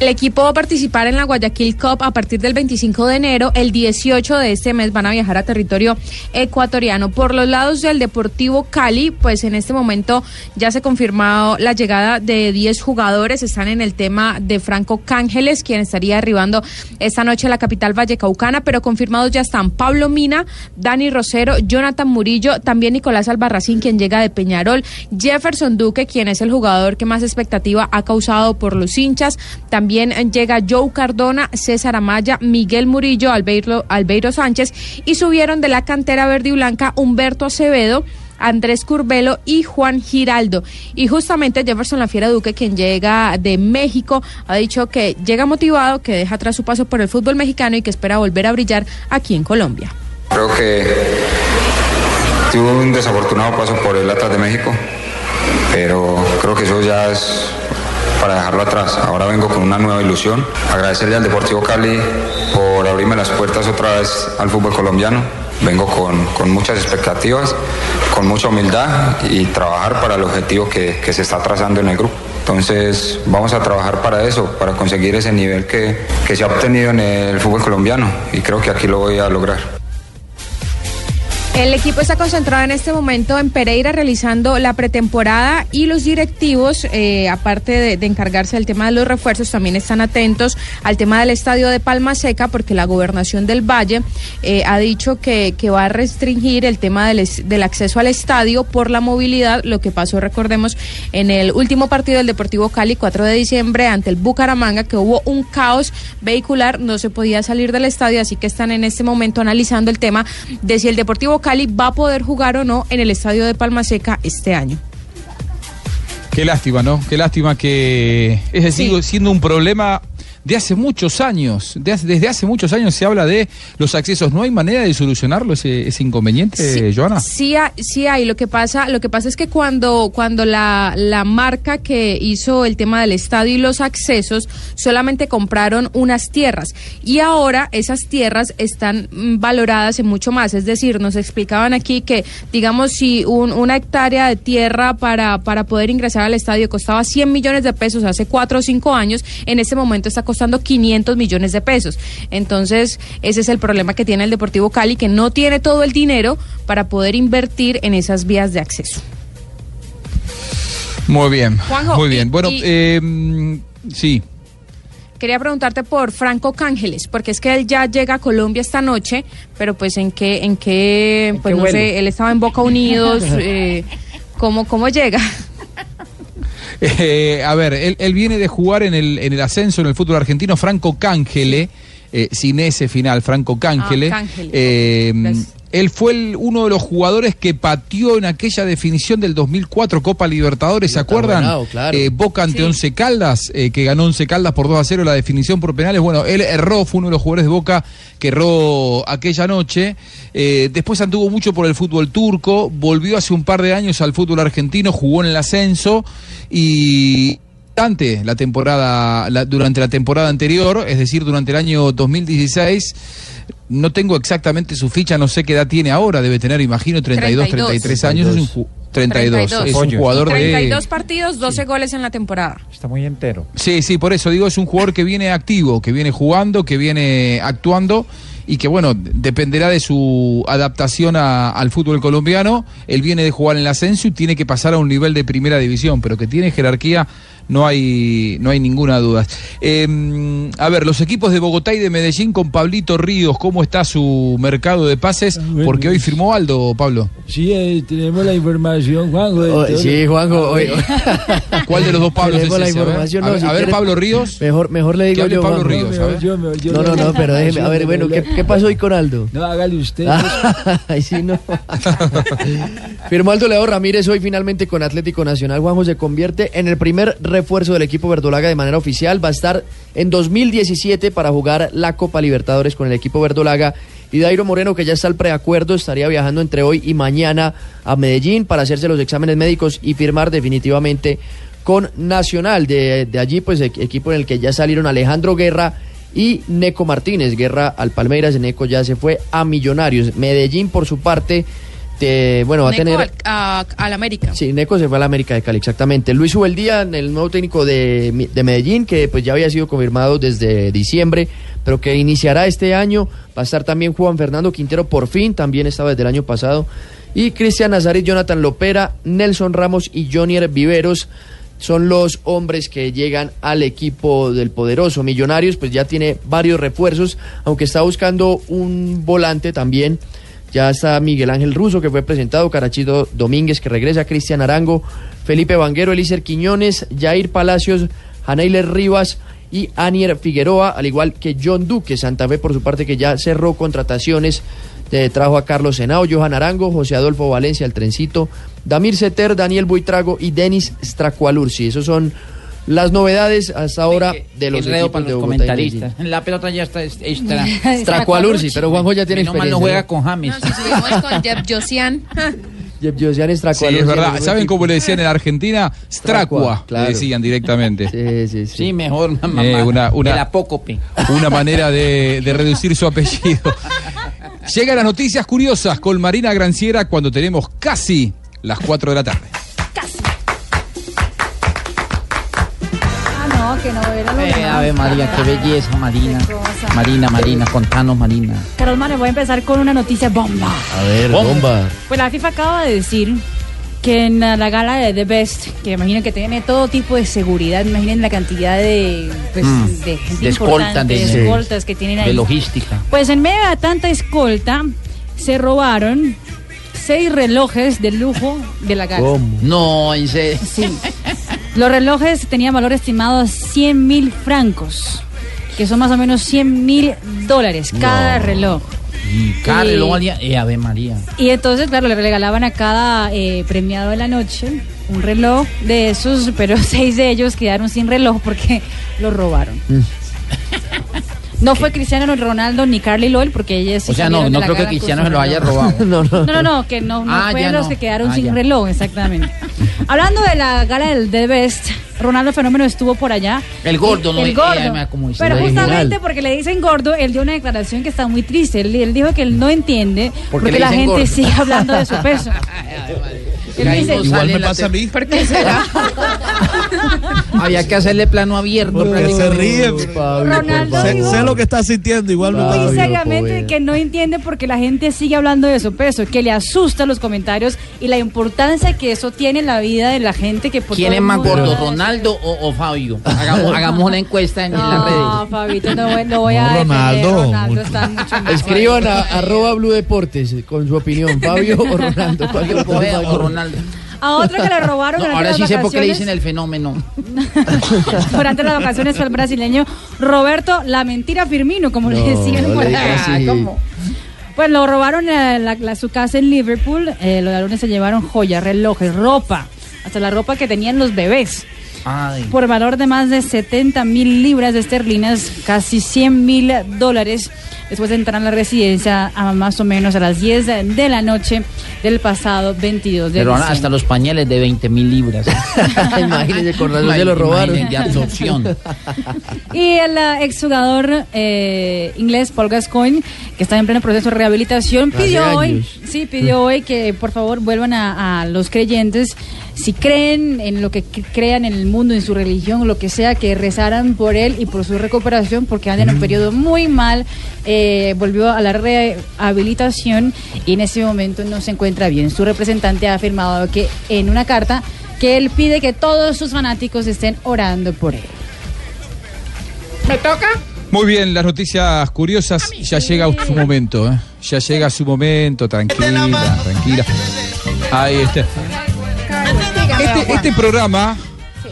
El equipo va a participar en la Guayaquil Cup a partir del 25 de enero. El 18 de este mes van a viajar a territorio ecuatoriano. Por los lados del Deportivo Cali, pues en este momento ya se ha confirmado la llegada de 10 jugadores. Están en el tema de Franco Cángeles, quien estaría arribando esta noche a la capital vallecaucana, pero confirmados ya están Pablo Mina, Dani Rosero, Jonathan Murillo, también Nicolás Albarracín, quien llega de Peñarol, Jefferson Duque, quien es el jugador que más expectativa ha causado por los hinchas. Llega Joe Cardona, César Amaya, Miguel Murillo, Albeiro, Albeiro Sánchez y subieron de la cantera verde y blanca Humberto Acevedo. Andrés Curbelo y Juan Giraldo. Y justamente Jefferson La Fiera Duque, quien llega de México, ha dicho que llega motivado, que deja atrás su paso por el fútbol mexicano y que espera volver a brillar aquí en Colombia. Creo que tuve un desafortunado paso por el Atlas de México, pero creo que eso ya es para dejarlo atrás. Ahora vengo con una nueva ilusión. Agradecerle al Deportivo Cali por abrirme las puertas otra vez al fútbol colombiano. Vengo con, con muchas expectativas, con mucha humildad y trabajar para el objetivo que, que se está trazando en el grupo. Entonces vamos a trabajar para eso, para conseguir ese nivel que, que se ha obtenido en el fútbol colombiano y creo que aquí lo voy a lograr. El equipo está concentrado en este momento en Pereira realizando la pretemporada y los directivos, eh, aparte de, encargarse del tema de los refuerzos, también están atentos al tema del estadio de Palma Seca porque la gobernación del Valle eh, ha dicho que, va a restringir el tema del, del, acceso al estadio por la movilidad, lo que pasó, recordemos, en el último partido del Deportivo Cali, 4 de diciembre, ante el Bucaramanga, que hubo un caos vehicular, no se podía salir del estadio, así que están en este momento analizando el tema de si el Deportivo Cali va a poder jugar o no en el estadio de Palma Seca este año. Qué lástima, ¿no? Qué lástima que es decir, sí. siendo un problema de hace muchos años, de hace, desde hace muchos años se habla de los accesos. ¿No hay manera de solucionarlo ese, ese inconveniente, sí, Joana? Sí, sí hay. Lo que pasa, lo que pasa es que cuando, cuando la, la marca que hizo el tema del estadio y los accesos solamente compraron unas tierras y ahora esas tierras están valoradas en mucho más. Es decir, nos explicaban aquí que, digamos, si un, una hectárea de tierra para, para poder ingresar al estadio costaba 100 millones de pesos hace 4 o 5 años, en este momento está costando 500 millones de pesos. Entonces, ese es el problema que tiene el Deportivo Cali, que no tiene todo el dinero para poder invertir en esas vías de acceso. Muy bien, Juanjo, muy bien. y- bueno, y- eh, sí. Quería preguntarte por Franco Cángeles, porque es que él ya llega a Colombia esta noche, pero pues en qué, en qué, pues qué no vuelo? sé, él estaba en Boca Unidos, eh, ¿cómo, ¿cómo llega? Eh, a ver, él, él viene de jugar en el, en el ascenso en el fútbol argentino, Franco Cángele. eh, sin ese final, Franco Cángele. Ah, Cángele. Eh, él fue el- uno de los jugadores que pateó en aquella definición del 2004 Copa Libertadores, ¿se acuerdan? Claro. Eh, Boca ante Once Caldas, eh, que ganó Once Caldas por 2 a 0 la definición por penales. Bueno, él erró, fue uno de los jugadores de Boca que erró aquella noche. Eh, después anduvo mucho por el fútbol turco, volvió hace un par de años al fútbol argentino, jugó en el ascenso y durante la temporada la- durante la temporada anterior, es decir, durante el año 2016 no tengo exactamente su ficha, no sé qué edad tiene ahora, debe tener, imagino, 32, 32. 33 años, es un ju- 32, es un jugador de 32 partidos, 12 goles en la temporada. Está muy entero. Sí, sí, por eso digo, es un jugador que viene activo, que viene jugando, que viene actuando y que, bueno, dependerá de su adaptación a- al fútbol colombiano. Él viene de jugar en el ascenso y tiene que pasar a un nivel de primera división, pero que tiene jerarquía, no hay, no hay ninguna duda. Eh, a ver, los equipos de Bogotá y de Medellín con Pablito Ríos, ¿cómo está su mercado de pases? Porque hoy firmó Aldo, Pablo. Sí, eh, tenemos la información, Juanjo. Oh, sí, Juanjo, hoy- ¿Cuál de los dos Pablos Tenemos es la ese? A ver, a no, si a ver, quiere- Pablo Ríos. Mejor, mejor le digo yo. Pablo Juanjo. Ríos. Yo yo No, me- no, no, pero déjeme. A ver, bueno, ¿qué, qué pasó hoy con Aldo? No, hágale usted. Ay, sí, no. Firmó Aldo Leo Ramírez hoy finalmente con Atlético Nacional. Juanjo se convierte en el primer refuerzo del equipo verdolaga de manera oficial. Va a estar en 2017 para jugar la Copa Libertadores con el equipo verdolaga. Y Dairo Moreno, que ya está al preacuerdo, estaría viajando entre hoy y mañana a Medellín para hacerse los exámenes médicos y firmar definitivamente con Nacional. De, de allí, pues, e- equipo en el que ya salieron Alejandro Guerra y Neco Martínez. Guerra al Palmeiras, Neco ya se fue a Millonarios. Medellín, por su parte, te- bueno, va a tener... al, a- al América. Sí, Neco se fue a la América de Cali, exactamente. Luis Ubeldía, el nuevo técnico de Medellín, que pues ya había sido confirmado desde diciembre, pero que iniciará este año. Va a estar también Juan Fernando Quintero, por fin, también estaba desde el año pasado. Y Cristian Nazaret, Jonathan Lopera, Nelson Ramos y Jonier Viveros son los hombres que llegan al equipo del poderoso. Millonarios, pues ya tiene varios refuerzos, aunque está buscando un volante también. Ya está Miguel Ángel Russo, que fue presentado, Carachito Domínguez, que regresa, Cristian Arango, Felipe Vanguero, Elícer Quiñones, Jair Palacios, Janeiler Rivas y Anier Figueroa, al igual que John Duque, Santa Fe por su parte que ya cerró contrataciones, trajo a Carlos Senao, Johan Arango, José Adolfo Valencia, el Trencito, Damir Seter, Daniel Buitrago y Denis Stracualursi. Esos son las novedades hasta ahora de los Enredo equipos para de los Bogotá y comentaristas. La pelota ya está es- extra. Stracualursi, pero Juanjo ya tiene experiencia. no juega con James. No, si subimos con Jeff Josian. Jeff Josian Sí, es verdad. ¿Saben cómo le decían en Argentina? Stracua, claro. le decían directamente. Sí, sí, sí. Sí, mejor, mamá. Eh, una- una- El apócope. Una manera de, de reducir su apellido. Llegan las noticias curiosas con Marina Granciera cuando tenemos casi las 4 de la tarde. No, que no era lo Eh. Ave María, qué belleza, Marina. Qué. Marina, Marina, contanos, Marina. Carlos Mario, voy a empezar con una noticia bomba. A ver, bomba. Pues la FIFA acaba de decir que en la, la gala de The Best, que imagino que tiene todo tipo de seguridad, imaginen la cantidad de, pues, Mm. de gente De escolta, de- de escoltas que tienen ahí. De logística. Pues en medio de tanta escolta, se robaron seis relojes de lujo de la gala. No, en serio. Sí. Los relojes tenían valor estimado a 100 mil francos, que son más o menos 100 mil dólares cada reloj. Cada Y- reloj valía- Eh, Ave María. Y entonces, claro, le regalaban a cada eh, premiado de la noche un reloj de esos, pero seis de ellos quedaron sin reloj porque los robaron. Mm. No fue Cristiano Ronaldo ni Carly Lloyd porque ellas sí O sea, no, no creo que Cristiano se lo haya robado. no, No, no, no, que no, no Ah, fueron los no. que quedaron Ah, sin ya. reloj, exactamente. Hablando de la gala del The Best, Ronaldo Fenómeno estuvo por allá. El gordo, el gordo. eh, como dice Pero el justamente porque le dicen gordo, él dio una declaración que está muy triste. Él, él dijo que él no entiende Porque porque, la gente gordo. sigue hablando de su peso. Dice, no sale la te- ¿Por qué será? Había que hacerle plano abierto. Que se ríe. Ronaldo Sé, lo que está sintiendo, igual me Muy pasa. seriamente que no entiende porque la gente sigue hablando de su peso, que le asusta los comentarios y la importancia que eso tiene en la vida de la gente que por ¿Quién es más gordo. Ronaldo o, o Fabio? Hagamos, hagamos una encuesta en, en las No, redes. Fabito, no, voy- no voy a No, defender. Ronaldo. Ronaldo está mucho más Escriban a arroba Blue Deportes con su opinión, Fabio o Ronaldo. ¿Cuál de los Ronaldo. A otro que le robaron No, durante ahora las sí sé por qué le vacaciones. dicen el fenómeno. Durante las vacaciones fue el brasileño Roberto La Mentira Firmino, como le No, decían no por le así. ¿Cómo? Pues lo robaron a la, la- su casa en Liverpool. Eh, los ladrones se llevaron joyas, relojes, ropa, hasta la ropa que tenían los bebés. Por valor de más de 70 mil libras de esterlinas, casi 100 mil dólares. Después de entrar a la residencia a más o menos a las 10 de, la noche del pasado 22 de Pero diciembre. hasta los pañales de 20 mil libras. Imagínese, con razón se lo robaron. De absorción. Y el eh, exjugador eh, inglés Paul Gascoigne, que está en pleno proceso de rehabilitación, Hace pidió hoy, sí, pidió hoy que por favor vuelvan a, a los creyentes, si creen en lo que cre- crean en el mundo, en su religión, lo que sea, que rezaran por él y por su recuperación, porque anda en un periodo muy mal, eh, volvió a la rehabilitación y en ese momento no se encuentra bien. Su representante ha afirmado que en una carta que él pide que todos sus fanáticos estén orando por él. ¿Me toca? Muy bien, las noticias curiosas, ya llega su momento, ¿eh? ya llega su momento, tranquila, tranquila. Ahí está. Este, este programa,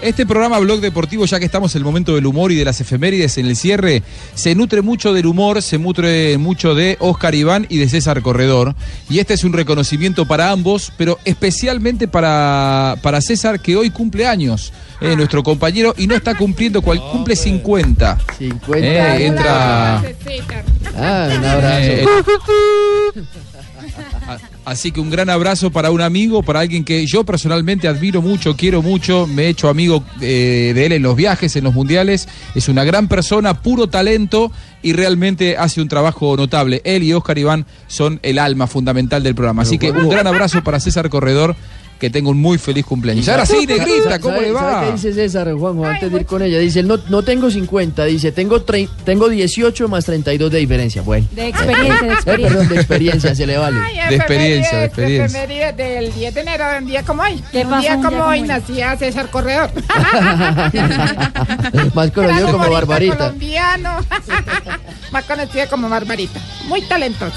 este programa Blog Deportivo, ya que estamos en el momento del humor y de las efemérides en el cierre, se nutre mucho del humor, se nutre mucho de Oscar Iván y de César Corredor. Y este es un reconocimiento para ambos, pero especialmente para, para César, que hoy cumple años. eh, nuestro compañero y no está cumpliendo cual cumple 50 50 Eh, entra Ah, un abrazo. Eh, Así que un gran abrazo para un amigo, para alguien que yo personalmente admiro mucho, quiero mucho, me he hecho amigo eh, de él en los viajes, en los mundiales. Es una gran persona, puro talento y realmente hace un trabajo notable. Él y Oscar Iván son el alma fundamental del programa. Así que un gran abrazo para César Corredor, que tenga un muy feliz cumpleaños. Ahora sí, Negrita, ¿cómo ¿Sabe- le sabe va? qué dice César, Juanjo, antes de ir con ella? Dice, no, no tengo 50, dice, tengo, tengo 18 más 32 de diferencia. Bueno. De experiencia, de Eh, experiencia. perdón, de experiencia, se le vale. De experiencia, de experiencia. Del 10 de enero, un día como hoy. ¿Qué un día un día como hoy nacía César Corredor. Más conocido como Barbarita. colombiano. Más conocido como Barbarita. Muy talentoso.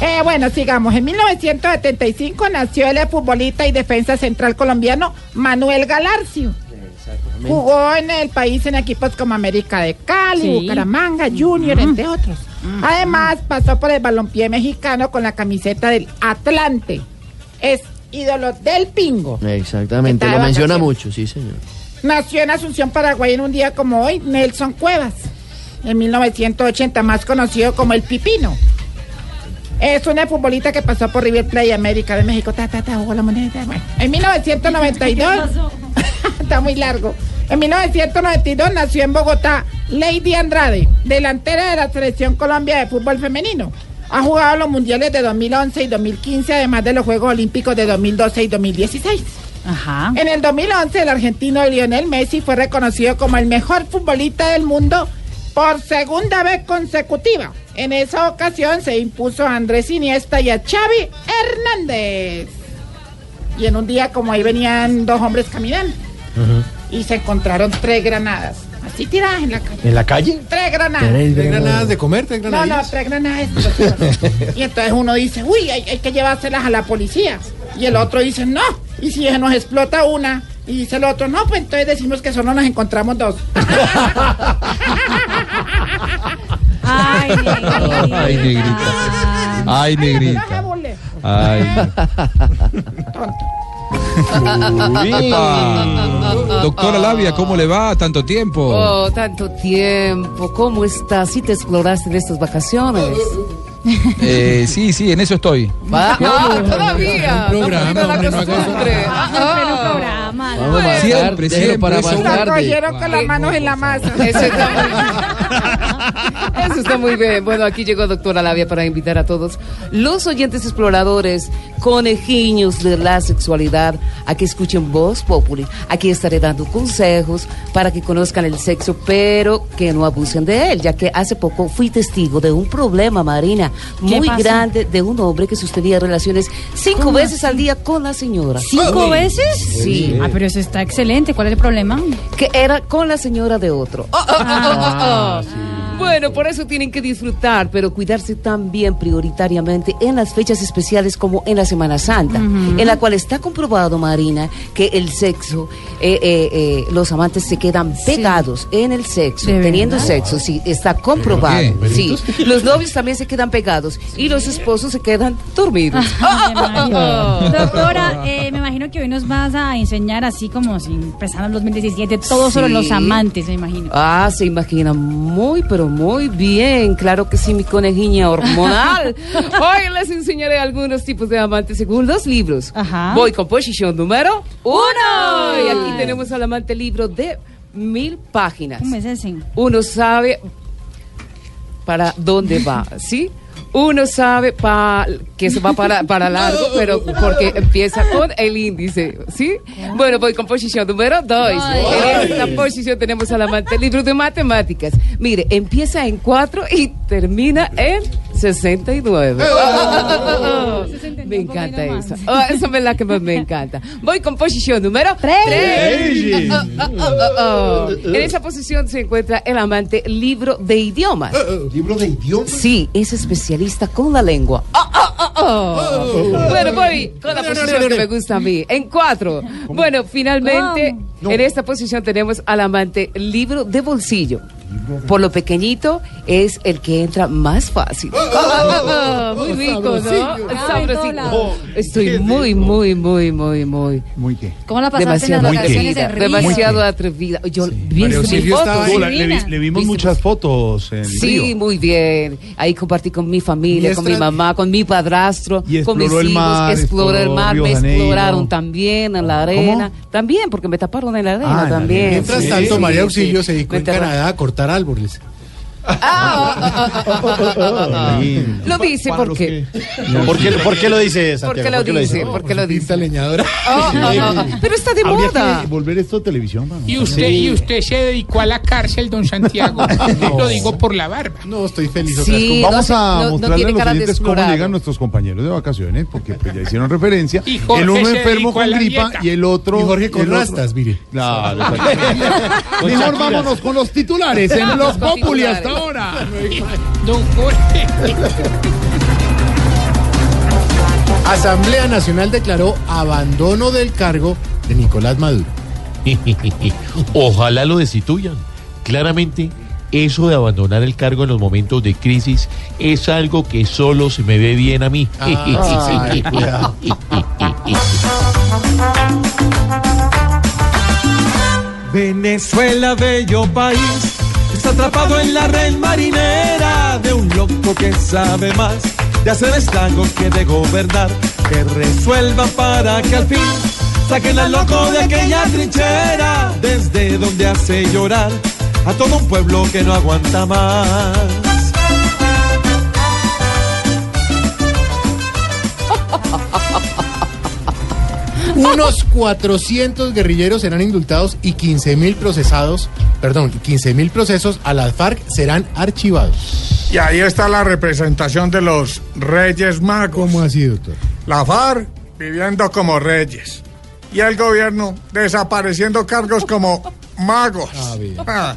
Eh, bueno, sigamos. En 1975 nació el futbolista y defensa central colombiano Manuel Galarcio. Jugó en el país en equipos como América de Cali, Sí. Bucaramanga, Junior, entre otros. Además, pasó por el balompié mexicano con la camiseta del Atlante. Es ídolo del Pingo. Exactamente, lo menciona mucho, sí, señor. Nació en Asunción, Paraguay, en un día como hoy, Nelson Cuevas, en 1980, más conocido como el Pipino. Es un futbolista que pasó por River Plate América de México. Ta, ta, ta, jugó la moneda. Bueno, en 1992, está muy largo. En 1992 nació en Bogotá Lady Andrade, delantera de la selección Colombia de fútbol femenino. Ha jugado los mundiales de 2011 y 2015, además de los Juegos Olímpicos de 2012 y 2016. Ajá. En el 2011, el argentino Lionel Messi fue reconocido como el mejor futbolista del mundo por segunda vez consecutiva. En esa ocasión se impuso a Andrés Iniesta y a Xavi Hernández. Y en un día como ahí venían dos hombres caminando y se encontraron tres granadas. Así tiradas en la calle. ¿En la calle? Tres granadas. ¿Tres granadas de comer? ¿Tres No, granadas? no, tres granadas. y entonces uno dice, uy, hay, hay que llevárselas a la policía. Y el otro dice, no. Y si se nos explota una, y dice el otro, no, pues entonces decimos que solo nos encontramos dos. Ay, Ay, negrita. Ay, negrita. Ay. Doctora Labia, ¿cómo le va? ¿Tanto tiempo? Oh, tanto tiempo. ¿Cómo estás? ¿Sí te exploraste en estas vacaciones? Eh, sí, sí, en eso estoy. Ah, todavía. Un programa, No, hombre, no Vamos a marcar, Siempre, siempre, para más tarde. cogieron con las manos en la masa. Eso está muy Eso está muy bien. Bueno, aquí llegó doctora Labia para invitar a todos los oyentes exploradores, conejiños de la sexualidad, a que escuchen Voz Populi. Aquí estaré dando consejos para que conozcan el sexo, pero que no abusen de él, ya que hace poco fui testigo de un problema, Marina, ¿Qué muy grande de un hombre que sostenía relaciones cinco ¿Cómo veces al día con la señora. ¿Cinco veces? Sí. Ah, pero eso está excelente. ¿Cuál es el problema? Que era con la señora de otro. Oh, oh, oh, oh, oh, oh. Bueno, por eso tienen que disfrutar, pero cuidarse también prioritariamente en las fechas especiales como en la Semana Santa, en la cual está comprobado, Marina, que el sexo, eh, eh, eh, los amantes se quedan pegados en el sexo, ¿De teniendo verdad? sexo, sí, está comprobado. ¿Pero qué? Sí, los novios también se quedan pegados y los esposos se quedan dormidos. Ay, María. Doctora, eh, me imagino que hoy nos vas a enseñar así como si empezara el 2017, todo sobre Sí. los amantes, me imagino. Ah, se imagina muy, pero muy bien. Claro que sí, mi conejiña hormonal. Hoy les enseñaré algunos tipos de amantes según los libros. Voy con posición número uno. Y aquí tenemos al amante libro de mil páginas. ¿Cómo es ese? Uno sabe para dónde va, ¿sí? Uno sabe pa- que se va para, para largo, pero porque empieza con el índice, ¿sí? Bueno, voy con posición número dos. En esta posición tenemos al amante libro de matemáticas. Mire, empieza en 4 y termina en 69. Me encanta eso. Oh, esa es la que más me encanta. Voy con posición número 3. En esa posición se encuentra el amante libro de idiomas. ¿Libro de idiomas? Sí, es especialista con la lengua. Bueno, voy con la posición que me gusta a mí. En cuatro. Bueno, finalmente, en esta posición tenemos al amante libro de bolsillo. Por lo pequeñito, es el que entra más fácil. Ah, ah, ah, muy rico, ¿no? Sabrosito. Estoy muy, muy, muy, muy, muy. ¿Muy qué? ¿Cómo la pasaste en las Demasiado vacaciones atrevida. en Río? Demasiado atrevida. Yo vi María Auxilio fotos. estaba. Le, vi- le vimos muchas fotos en Sí, Río. muy bien. Ahí compartí con mi familia, Y con mi mamá, con mi padrastro, Y con mis exploró el hijos. mar, exploré el mar, Río me Janeiro. exploraron también en la arena. También, porque me taparon en la arena Ah, también. arena. Mientras Sí, tanto, sí, María sí. Auxilio se dedicó en. Canadá a cortar árboles. Lo dice porque. ¿Por qué, por qué lo dice ¿Por Santiago? qué lo dice? ¿Por qué lo dice? leñadora. Oh, oh, oh. Pero está de moda. que volver esto a televisión. Y usted, y usted se dedicó a la cárcel, don Santiago. Lo digo por la barba. No, estoy feliz. Sí, Vamos no, a mostrarle a los oyentes cómo llegan nuestros compañeros de vacaciones, porque pues, ya hicieron referencia. El uno enfermo con gripa dieta. y el otro. Y Jorge con rastas, mire. Mejor vámonos con los titulares en los Populi hasta ahora. Don Jorge. Asamblea Nacional declaró abandono del cargo de Nicolás Maduro. Ojalá lo destituyan. Claramente, eso de abandonar el cargo en los momentos de crisis es algo que solo se me ve bien a mí. Ay, cuidado. Venezuela, bello país, atrapado en la red marinera de un loco que sabe más de hacer estragos que de gobernar. Que resuelvan para que al fin saquen al loco de aquella trinchera, desde donde hace llorar a todo un pueblo que no aguanta más. Unos 400 guerrilleros serán indultados y 15 mil procesados, perdón, 15 mil procesos a las FARC serán archivados. Y ahí está la representación de los Reyes Magos. ¿Cómo así, doctor? La FARC viviendo como reyes. Y el gobierno desapareciendo cargos como magos. Ah.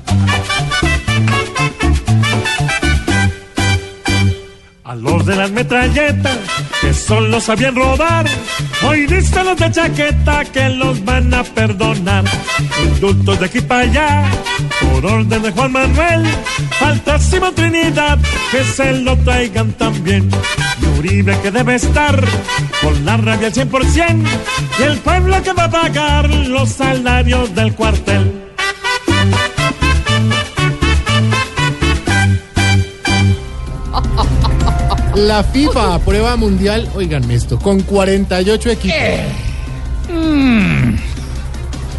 A los de las metralletas, que solo sabían rodar, hoy dicen los de chaqueta que los van a perdonar. Indultos de aquí para allá, por orden de Juan Manuel, falta Simón Trinidad, que se lo traigan también. Y Uribe que debe estar con la rabia al 100%, y el pueblo que va a pagar los salarios del cuartel. La FIFA aprueba mundial, oiganme esto, con 48 equipos.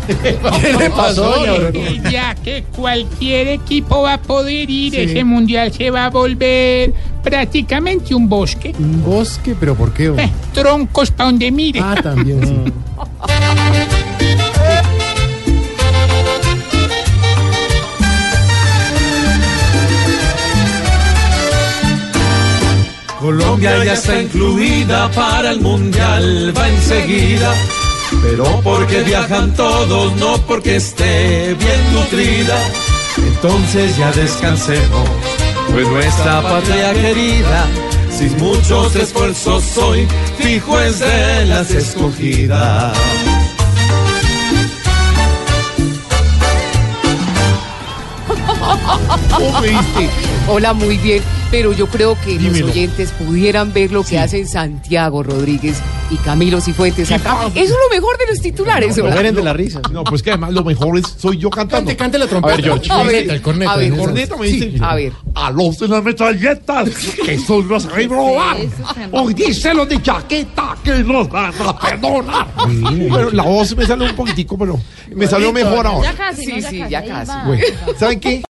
¿Qué le pasó, doña? Ya que cualquier equipo va a poder ir, Sí. ese mundial se va a volver prácticamente un bosque. Un bosque, pero ¿por qué? Eh, troncos para donde mire. Ah, también, sí. Colombia ya está incluida para el mundial, va enseguida. Pero porque viajan todos, no porque esté bien nutrida. entonces ya descansemos. Pues nuestra patria querida, sin muchos esfuerzos hoy, fijo es de las escogidas. ¿Cómo viste? Hola, muy bien. Pero yo creo que Dímelo. los oyentes pudieran ver lo que hacen Santiago Rodríguez y Camilo Cifuentes acá. Eso es lo mejor de los titulares. hola. la risa. No, pues que además lo mejor es soy yo cantando. Cante, cante la trompeta. A ver, George. A ver, el corneto. a ver, el corneto me dice. A ver. A los de las metralletas, que son los robar. Hoy dice los de chaqueta que nos van a perdonar. Pero la voz me salió un poquitico, pero me salió mejor ahora. Ya casi, Sí, ¿no? Sí, ya casi. Bueno, ¿saben qué?